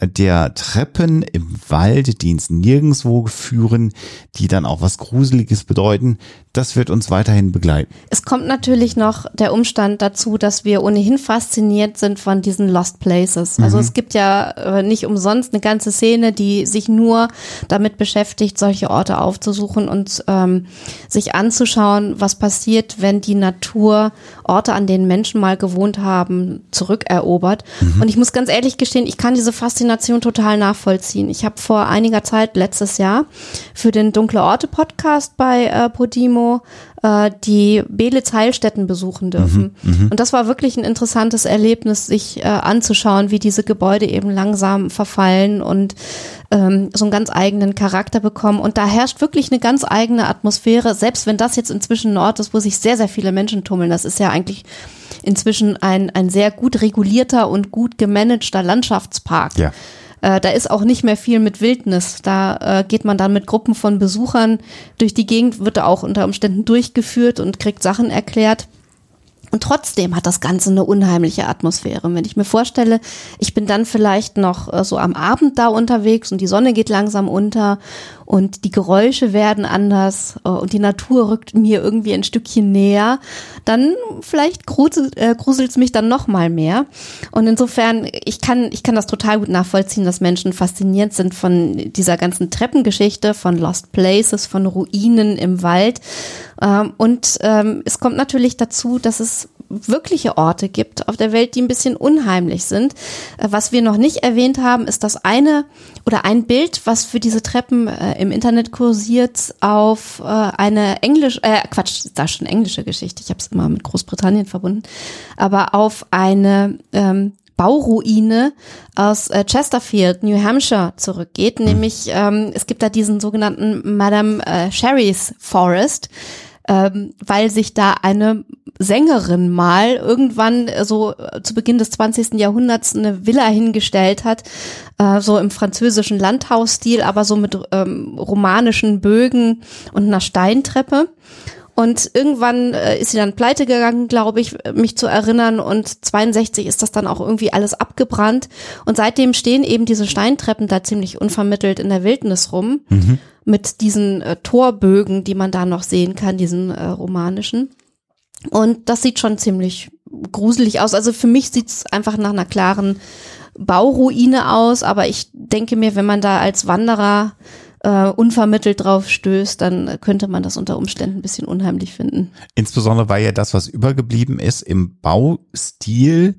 der Treppen im Wald, die ins Nirgendwo führen, die dann auch was Gruseliges bedeuten, das wird uns weiterhin begleiten. Es kommt natürlich noch der Umstand dazu, dass wir ohnehin fasziniert sind von diesen Lost Places. Also mhm. es gibt ja äh, nicht umsonst eine ganze Szene, die sich nur damit beschäftigt, solche Orte aufzusuchen und ähm, sich anzuschauen, was passiert, wenn die Natur Orte, an denen Menschen mal gewohnt haben, zurückerobert. Mhm. Und ich muss ganz ehrlich gestehen, ich kann diese Faszination total nachvollziehen. Ich habe vor einiger Zeit, letztes Jahr, für den Dunkle Orte Podcast bei äh, Podimo äh, die Belitz Heilstätten besuchen dürfen. Mhm, mhm, und das war wirklich ein interessantes Erlebnis, sich äh, anzuschauen, wie diese Gebäude eben langsam verfallen und ähm, so einen ganz eigenen Charakter bekommen. Und da herrscht wirklich eine ganz eigene Atmosphäre, selbst wenn das jetzt inzwischen ein Ort ist, wo sich sehr, sehr viele Menschen tummeln. Das ist ja eigentlich inzwischen ein, ein sehr gut regulierter und gut gemanagter Landschaftspark. Ja. Äh, da ist auch nicht mehr viel mit Wildnis. Da äh, geht man dann mit Gruppen von Besuchern durch die Gegend, wird da auch unter Umständen durchgeführt und kriegt Sachen erklärt. Und trotzdem hat das Ganze eine unheimliche Atmosphäre. wenn ich mir vorstelle, ich bin dann vielleicht noch äh, so am Abend da unterwegs und die Sonne geht langsam unter und die Geräusche werden anders äh, und die Natur rückt mir irgendwie ein Stückchen näher, dann vielleicht gruselt äh, es mich dann noch mal mehr. Und insofern, ich kann, ich kann das total gut nachvollziehen, dass Menschen fasziniert sind von dieser ganzen Treppengeschichte, von Lost Places, von Ruinen im Wald. Ähm, und ähm, es kommt natürlich dazu, dass es wirkliche Orte gibt auf der Welt, die ein bisschen unheimlich sind. Äh, was wir noch nicht erwähnt haben, ist das eine oder ein Bild, was für diese Treppen äh, im Internet kursiert, auf äh, eine englisch, äh, Quatsch, da schon englische Geschichte, ich habe es immer mit Großbritannien verbunden, aber auf eine ähm, Bauruine aus äh, Chesterfield, New Hampshire zurückgeht. Nämlich ähm, es gibt da diesen sogenannten Madame äh, Sherry's Forest, ähm, weil sich da eine Sängerin mal irgendwann äh, so äh, zu Beginn des 20. Jahrhunderts eine Villa hingestellt hat, äh, so im französischen Landhausstil, aber so mit ähm, romanischen Bögen und einer Steintreppe. Und irgendwann äh, ist sie dann pleite gegangen, glaube ich, mich zu erinnern. Und 62 ist das dann auch irgendwie alles abgebrannt. Und seitdem stehen eben diese Steintreppen da ziemlich unvermittelt in der Wildnis rum. Mhm. Mit diesen äh, Torbögen, die man da noch sehen kann, diesen äh, romanischen. Und das sieht schon ziemlich gruselig aus. Also für mich sieht's einfach nach einer klaren Bauruine aus, aber ich denke mir, wenn man da als Wanderer äh, unvermittelt drauf stößt, dann könnte man das unter Umständen ein bisschen unheimlich finden. Insbesondere weil ja das, was übergeblieben ist, im Baustil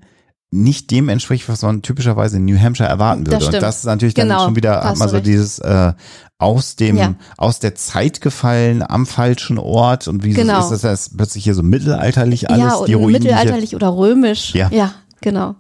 nicht dem entspricht, was man typischerweise in New Hampshire erwarten würde. Das und das ist natürlich dann genau, schon wieder hat man so dieses äh, aus dem ja. aus der Zeit gefallen am falschen Ort und wie genau. ist das, das plötzlich hier so mittelalterlich alles ja, die Ruinen, mittelalterlich oder römisch. Ja. ja. Genau.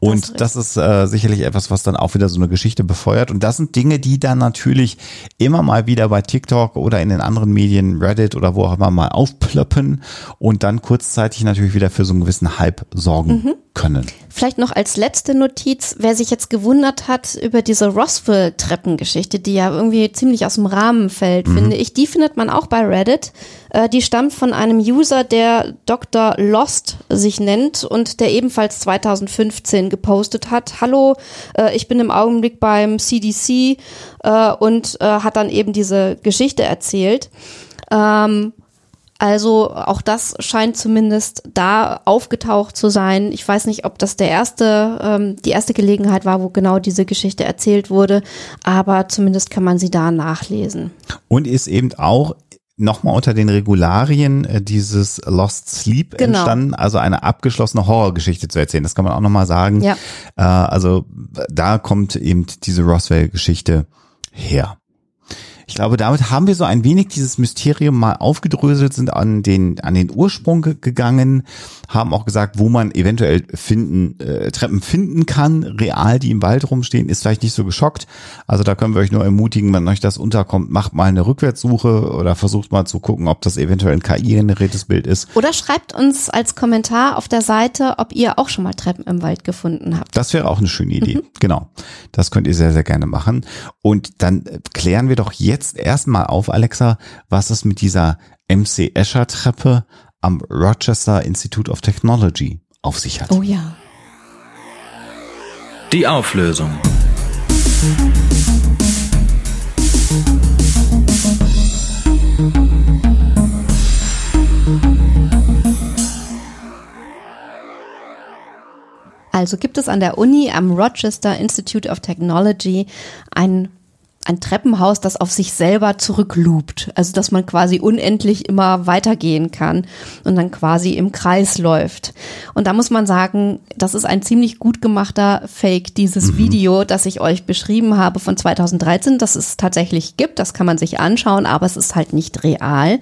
Und das ist äh, sicherlich etwas, was dann auch wieder so eine Geschichte befeuert. Und das sind Dinge, die dann natürlich immer mal wieder bei TikTok oder in den anderen Medien, Reddit oder wo auch immer mal aufplöppen und dann kurzzeitig natürlich wieder für so einen gewissen Hype sorgen mhm. können. Vielleicht noch als letzte Notiz, wer sich jetzt gewundert hat über diese Roswell-Treppengeschichte, die ja irgendwie ziemlich aus dem Rahmen fällt, mhm. finde ich, die findet man auch bei Reddit. Äh, die stammt von einem User, der Dr. Lost sich nennt und der ebenfalls 2015 gepostet hat. Hallo, äh, ich bin im Augenblick beim CDC äh, und hat dann eben diese Geschichte erzählt. Ähm, also auch das scheint zumindest da aufgetaucht zu sein. Ich weiß nicht, ob das der erste, ähm, die erste Gelegenheit war, wo genau diese Geschichte erzählt wurde, aber zumindest kann man sie da nachlesen. Und ist eben auch nochmal unter den Regularien äh, dieses Lost Sleep genau. entstanden, also eine abgeschlossene Horrorgeschichte zu erzählen. Das kann man auch nochmal sagen. Ja. Äh, also da kommt eben diese Roswell-Geschichte her. Ich glaube, damit haben wir so ein wenig dieses Mysterium mal aufgedröselt, sind an den, an den Ursprung gegangen, haben auch gesagt, wo man eventuell finden, äh, Treppen finden kann, real, die im Wald rumstehen, ist vielleicht nicht so geschockt. Also da können wir euch nur ermutigen, wenn euch das unterkommt, macht mal eine Rückwärtssuche oder versucht mal zu gucken, ob das eventuell ein KI-generiertes Bild ist. Oder schreibt uns als Kommentar auf der Seite, ob ihr auch schon mal Treppen im Wald gefunden habt. Das wäre auch eine schöne Idee. Mhm. Genau. Das könnt ihr sehr, sehr gerne machen. Und dann klären wir doch jetzt erstmal auf, Alexa, was es mit dieser MC Escher Treppe am Rochester Institute of Technology auf sich hat. Oh ja. Die Auflösung. Also gibt es an der Uni am Rochester Institute of Technology ein ein Treppenhaus, das auf sich selber zurückloopt. Also dass man quasi unendlich immer weitergehen kann und dann quasi im Kreis läuft. Und da muss man sagen, das ist ein ziemlich gut gemachter Fake, dieses mhm. Video, das ich euch beschrieben habe von 2013, das es tatsächlich gibt. Das kann man sich anschauen, aber es ist halt nicht real.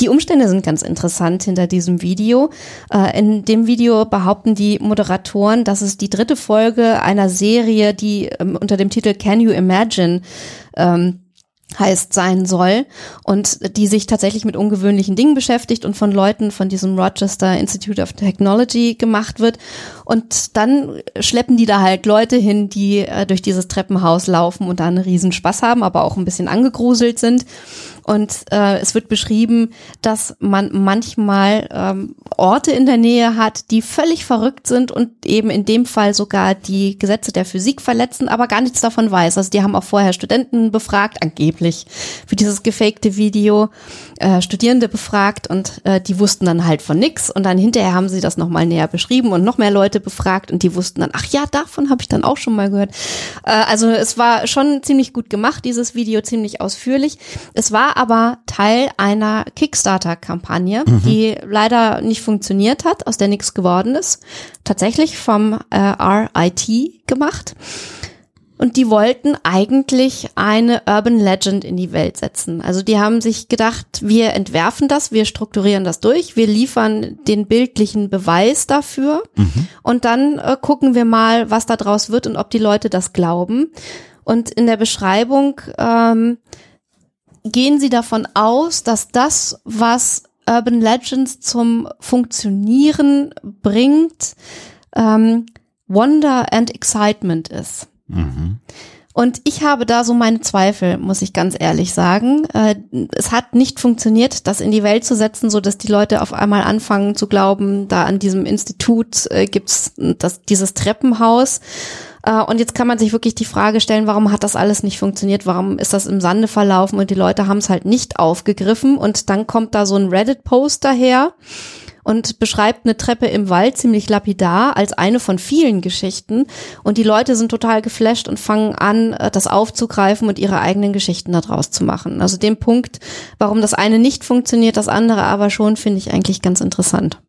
Die Umstände sind ganz interessant hinter diesem Video. Äh, in dem Video behaupten die Moderatoren, dass es die dritte Folge einer Serie, die ähm, unter dem Titel Can You Imagine ähm, heißt sein soll und die sich tatsächlich mit ungewöhnlichen Dingen beschäftigt und von Leuten von diesem Rochester Institute of Technology gemacht wird und dann schleppen die da halt Leute hin, die äh, durch dieses Treppenhaus laufen und da einen riesen Spaß haben, aber auch ein bisschen angegruselt sind und äh, es wird beschrieben, dass man manchmal ähm, Orte in der Nähe hat, die völlig verrückt sind und eben in dem Fall sogar die Gesetze der Physik verletzen, aber gar nichts davon weiß. Also die haben auch vorher Studenten befragt, angeblich für dieses gefakte Video, äh, Studierende befragt und äh, die wussten dann halt von nix. Und dann hinterher haben sie das nochmal näher beschrieben und noch mehr Leute befragt und die wussten dann, ach ja, davon habe ich dann auch schon mal gehört. Äh, also es war schon ziemlich gut gemacht, dieses Video, ziemlich ausführlich. Es war aber Teil einer Kickstarter-Kampagne, mhm. die leider nicht funktioniert hat, aus der nichts geworden ist. Tatsächlich vom äh, RIT gemacht. Und die wollten eigentlich eine Urban Legend in die Welt setzen. Also die haben sich gedacht, wir entwerfen das, wir strukturieren das durch, wir liefern den bildlichen Beweis dafür mhm. und dann äh, gucken wir mal, was da draus wird und ob die Leute das glauben. Und in der Beschreibung ähm, gehen sie davon aus, dass das, was Urban Legends zum Funktionieren bringt, ähm, Wonder and Excitement ist. Mhm. Und ich habe da so meine Zweifel, muss ich ganz ehrlich sagen. Äh, es hat nicht funktioniert, das in die Welt zu setzen, so dass die Leute auf einmal anfangen zu glauben, da an diesem Institut äh, gibt's das, dieses Treppenhaus. Äh, und jetzt kann man sich wirklich die Frage stellen, warum hat das alles nicht funktioniert? Warum ist das im Sande verlaufen und die Leute haben es halt nicht aufgegriffen? Und dann kommt da so ein Reddit-Post daher und beschreibt eine Treppe im Wald ziemlich lapidar als eine von vielen Geschichten. Und die Leute sind total geflasht und fangen an, äh, das aufzugreifen und ihre eigenen Geschichten daraus zu machen. Also den Punkt, warum das eine nicht funktioniert, das andere aber schon, finde ich eigentlich ganz interessant.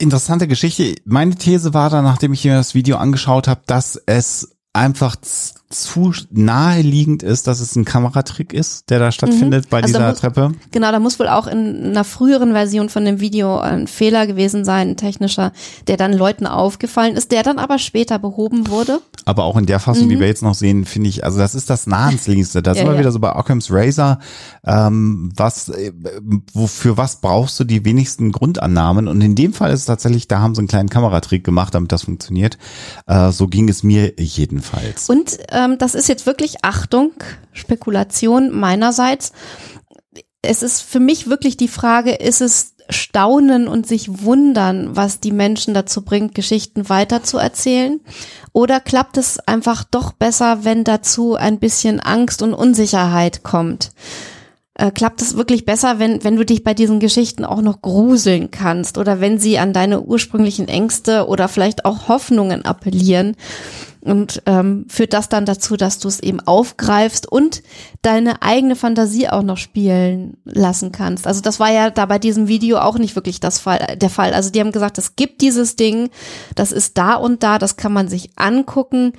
Interessante Geschichte. Meine These war dann, nachdem ich mir das Video angeschaut habe, dass es einfach zu naheliegend ist, dass es ein Kameratrick ist, der da stattfindet mhm. bei also dieser muss, Treppe. Genau, da muss wohl auch in einer früheren Version von dem Video ein Fehler gewesen sein, ein technischer, der dann Leuten aufgefallen ist, der dann aber später behoben wurde. Aber auch in der Fassung, mhm. die wir jetzt noch sehen, finde ich, also das ist das nahensliegendste. Da ja, sind wir ja. wieder so bei Occam's Razor. Ähm, was, äh, wofür was brauchst du die wenigsten Grundannahmen? Und in dem Fall ist es tatsächlich, da haben sie einen kleinen Kameratrick gemacht, damit das funktioniert. Äh, so ging es mir jedenfalls. Und ähm, das ist jetzt wirklich Achtung, Spekulation meinerseits. Es ist für mich wirklich die Frage, ist es Staunen und sich wundern, was die Menschen dazu bringt, Geschichten weiterzuerzählen? Oder klappt es einfach doch besser, wenn dazu ein bisschen Angst und Unsicherheit kommt? Äh, klappt es wirklich besser, wenn, wenn du dich bei diesen Geschichten auch noch gruseln kannst oder wenn sie an deine ursprünglichen Ängste oder vielleicht auch Hoffnungen appellieren? Und ähm, führt das dann dazu, dass du es eben aufgreifst und deine eigene Fantasie auch noch spielen lassen kannst. Also das war ja da bei diesem Video auch nicht wirklich das Fall, der Fall. Also die haben gesagt, es gibt dieses Ding, das ist da und da, das kann man sich angucken.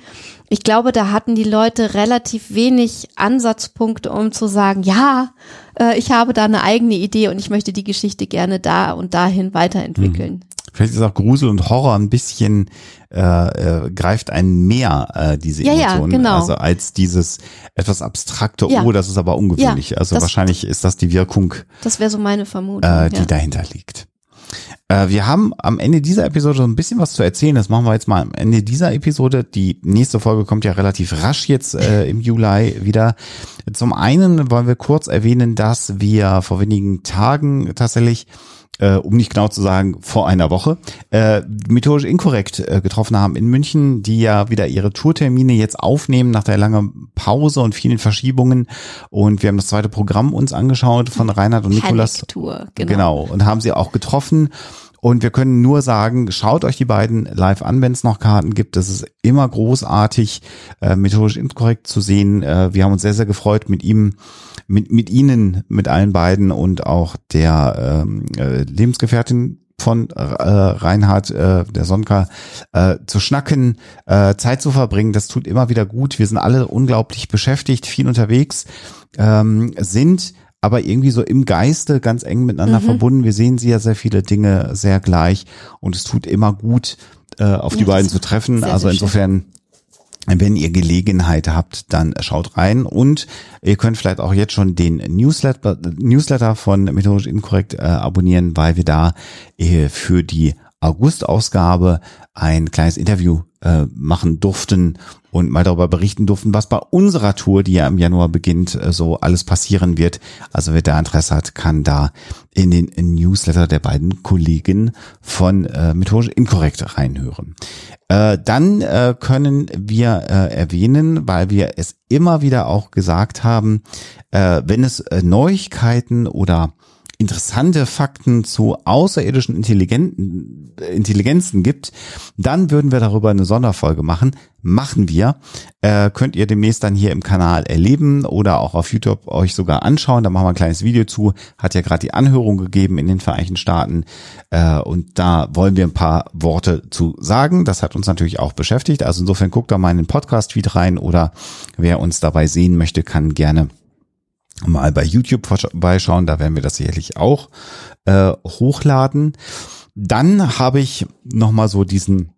Ich glaube, da hatten die Leute relativ wenig Ansatzpunkte, um zu sagen, ja, äh, ich habe da eine eigene Idee und ich möchte die Geschichte gerne da und dahin weiterentwickeln. Mhm. Vielleicht ist auch Grusel und Horror ein bisschen äh, äh, greift einen mehr äh, diese ja, Emotionen, ja, genau. also als dieses etwas abstrakte. Ja. Oh, das ist aber ungewöhnlich. Also das- wahrscheinlich ist das die Wirkung, Das wäre so meine Vermutung. äh, die dahinter liegt. Äh, wir haben am Ende dieser Episode so ein bisschen was zu erzählen. Das machen wir jetzt mal am Ende dieser Episode. Die nächste Folge kommt ja relativ rasch jetzt äh, im Juli wieder. Zum einen wollen wir kurz erwähnen, dass wir vor wenigen Tagen tatsächlich äh, um nicht genau zu sagen, vor einer Woche, äh, methodisch inkorrekt äh, getroffen haben in München, die ja wieder ihre Tourtermine jetzt aufnehmen nach der langen Pause und vielen Verschiebungen. Und wir haben das zweite Programm uns angeschaut von Reinhard und Nikolas. Panic-Tour, Genau. genau. Und haben sie auch getroffen. Und wir können nur sagen, schaut euch die beiden live an, wenn es noch Karten gibt. Das ist immer großartig, äh, methodisch inkorrekt zu sehen. Äh, wir haben uns sehr, sehr gefreut, mit ihm, mit, mit ihnen, mit allen beiden und auch der ähm, äh, Lebensgefährtin von äh, Reinhard, äh, der Sonka, äh, zu schnacken, äh, Zeit zu verbringen. Das tut immer wieder gut. Wir sind alle unglaublich beschäftigt, viel unterwegs, ähm, sind aber irgendwie so im Geiste ganz eng miteinander verbunden. Wir sehen sie ja sehr viele Dinge sehr gleich und es tut immer gut, äh, auf die Ja, beiden das zu treffen. also schön. insofern wenn ihr Gelegenheit habt, dann schaut rein und ihr könnt vielleicht auch jetzt schon den Newsletter, Newsletter von Methodisch Inkorrekt äh, abonnieren, weil wir da äh, für die August-Ausgabe ein kleines Interview äh, machen durften und mal darüber berichten durften, was bei unserer Tour, die ja im Januar beginnt, äh, so alles passieren wird. Also wer da Interesse hat, kann da in den Newsletter der beiden Kollegen von äh, Methodisch Inkorrekt reinhören. Äh, dann äh, können wir äh, erwähnen, weil wir es immer wieder auch gesagt haben, äh, wenn es äh, Neuigkeiten oder interessante Fakten zu außerirdischen Intelligenten, Intelligenzen gibt, dann würden wir darüber eine Sonderfolge machen. Machen wir. Äh, könnt ihr demnächst dann hier im Kanal erleben oder auch auf YouTube euch sogar anschauen. Da machen wir ein kleines Video zu. Hat ja gerade die Anhörung gegeben in den Vereinigten Staaten. Äh, und da wollen wir ein paar Worte zu sagen. Das hat uns natürlich auch beschäftigt. Also insofern guckt da mal in den Podcast-Feed rein oder wer uns dabei sehen möchte, kann gerne mal bei YouTube vorbeischauen, da werden wir das sicherlich auch äh, hochladen. Dann habe ich noch mal so diesen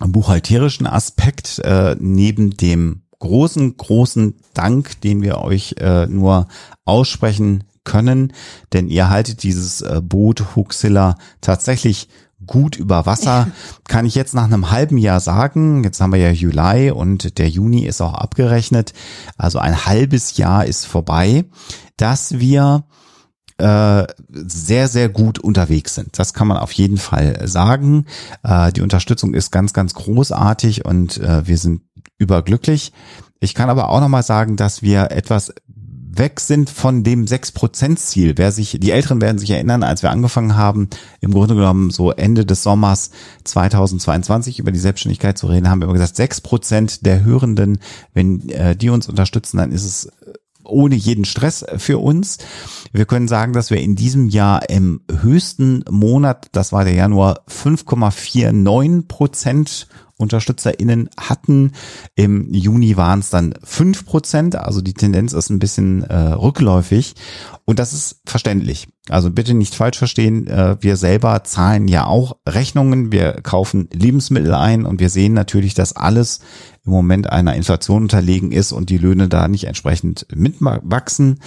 buchhalterischen Aspekt äh, neben dem großen, großen Dank, den wir euch äh, nur aussprechen können, denn ihr haltet dieses äh, Boot Huxilla tatsächlich gut über Wasser, kann ich jetzt nach einem halben Jahr sagen, jetzt haben wir ja Juli und der Juni ist auch abgerechnet, also ein halbes Jahr ist vorbei, dass wir äh, sehr, sehr gut unterwegs sind. Das kann man auf jeden Fall sagen. Äh, die Unterstützung ist ganz, ganz großartig und äh, wir sind überglücklich. Ich kann aber auch nochmal sagen, dass wir etwas weg sind von dem 6%-Ziel. Wer sich, die Älteren werden sich erinnern, als wir angefangen haben, im Grunde genommen so Ende des Sommers 2022 über die Selbstständigkeit zu reden, haben wir immer gesagt, 6% der Hörenden, wenn äh, die uns unterstützen, dann ist es ohne jeden Stress für uns. Wir können sagen, dass wir in diesem Jahr im höchsten Monat, das war der Januar, 5,49 Prozent UnterstützerInnen hatten. Im Juni waren es dann fünf Prozent, also die Tendenz ist ein bisschen äh, rückläufig und das ist verständlich. Also bitte nicht falsch verstehen, äh, wir selber zahlen ja auch Rechnungen, wir kaufen Lebensmittel ein und wir sehen natürlich, dass alles im Moment einer Inflation unterlegen ist und die Löhne da nicht entsprechend mitwachsen.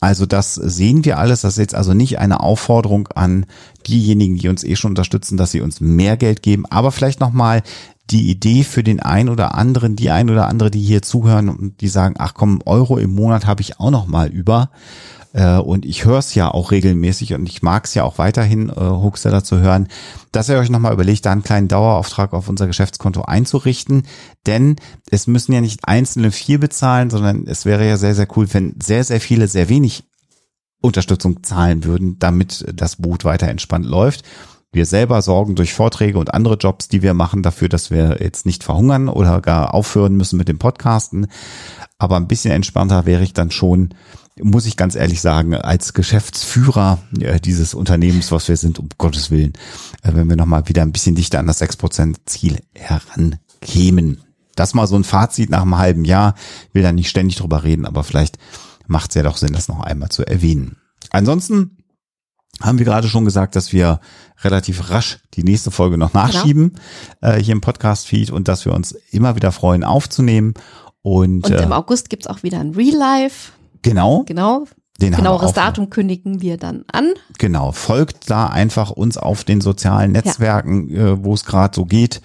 Also das sehen wir alles. Das ist jetzt also nicht eine Aufforderung an diejenigen, die uns eh schon unterstützen, dass sie uns mehr Geld geben. Aber vielleicht nochmal die Idee für den ein oder anderen, die ein oder andere, die hier zuhören und die sagen, ach komm, Euro im Monat habe ich auch noch mal über. Äh, und ich höre es ja auch regelmäßig und ich mag es ja auch weiterhin, äh, Hookseller zu hören, dass ihr euch nochmal überlegt, da einen kleinen Dauerauftrag auf unser Geschäftskonto einzurichten. Denn es müssen ja nicht einzelne vier bezahlen, sondern es wäre ja sehr, sehr cool, wenn sehr, sehr viele sehr wenig Unterstützung zahlen würden, damit das Boot weiter entspannt läuft. Wir selber sorgen durch Vorträge und andere Jobs, die wir machen, dafür, dass wir jetzt nicht verhungern oder gar aufhören müssen mit dem Podcasten. Aber ein bisschen entspannter wäre ich dann schon, muss ich ganz ehrlich sagen, als Geschäftsführer äh, dieses Unternehmens, was wir sind, um Gottes Willen, äh, wenn wir nochmal wieder ein bisschen dichter an das 6% Ziel herankämen. Das mal so ein Fazit nach einem halben Jahr. Will da nicht ständig drüber reden, aber vielleicht macht es ja doch Sinn, das noch einmal zu erwähnen. Ansonsten haben wir gerade schon gesagt, dass wir relativ rasch die nächste Folge noch nachschieben genau. äh, hier im Podcast-Feed und dass wir uns immer wieder freuen aufzunehmen. Und, und im äh, August gibt's auch wieder ein Real Life. Genau. Genau. Den Genaueres Datum kündigen wir dann an. Genau, folgt da einfach uns auf den sozialen Netzwerken, ja. äh, wo es gerade so geht.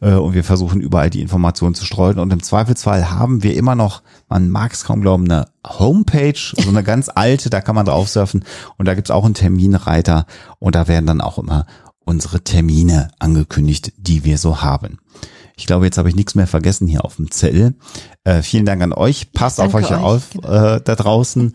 Äh, und wir versuchen überall die Informationen zu streuen. Und im Zweifelsfall haben wir immer noch, man mag es kaum glauben, eine Homepage, so eine ganz alte, da kann man drauf surfen. Und da gibt's auch einen Terminreiter. Und da werden dann auch immer unsere Termine angekündigt, die wir so haben. Ich glaube, jetzt habe ich nichts mehr vergessen hier auf dem Zettel. Äh, vielen Dank an euch. Passt Danke auf euch, euch auf genau. äh, da draußen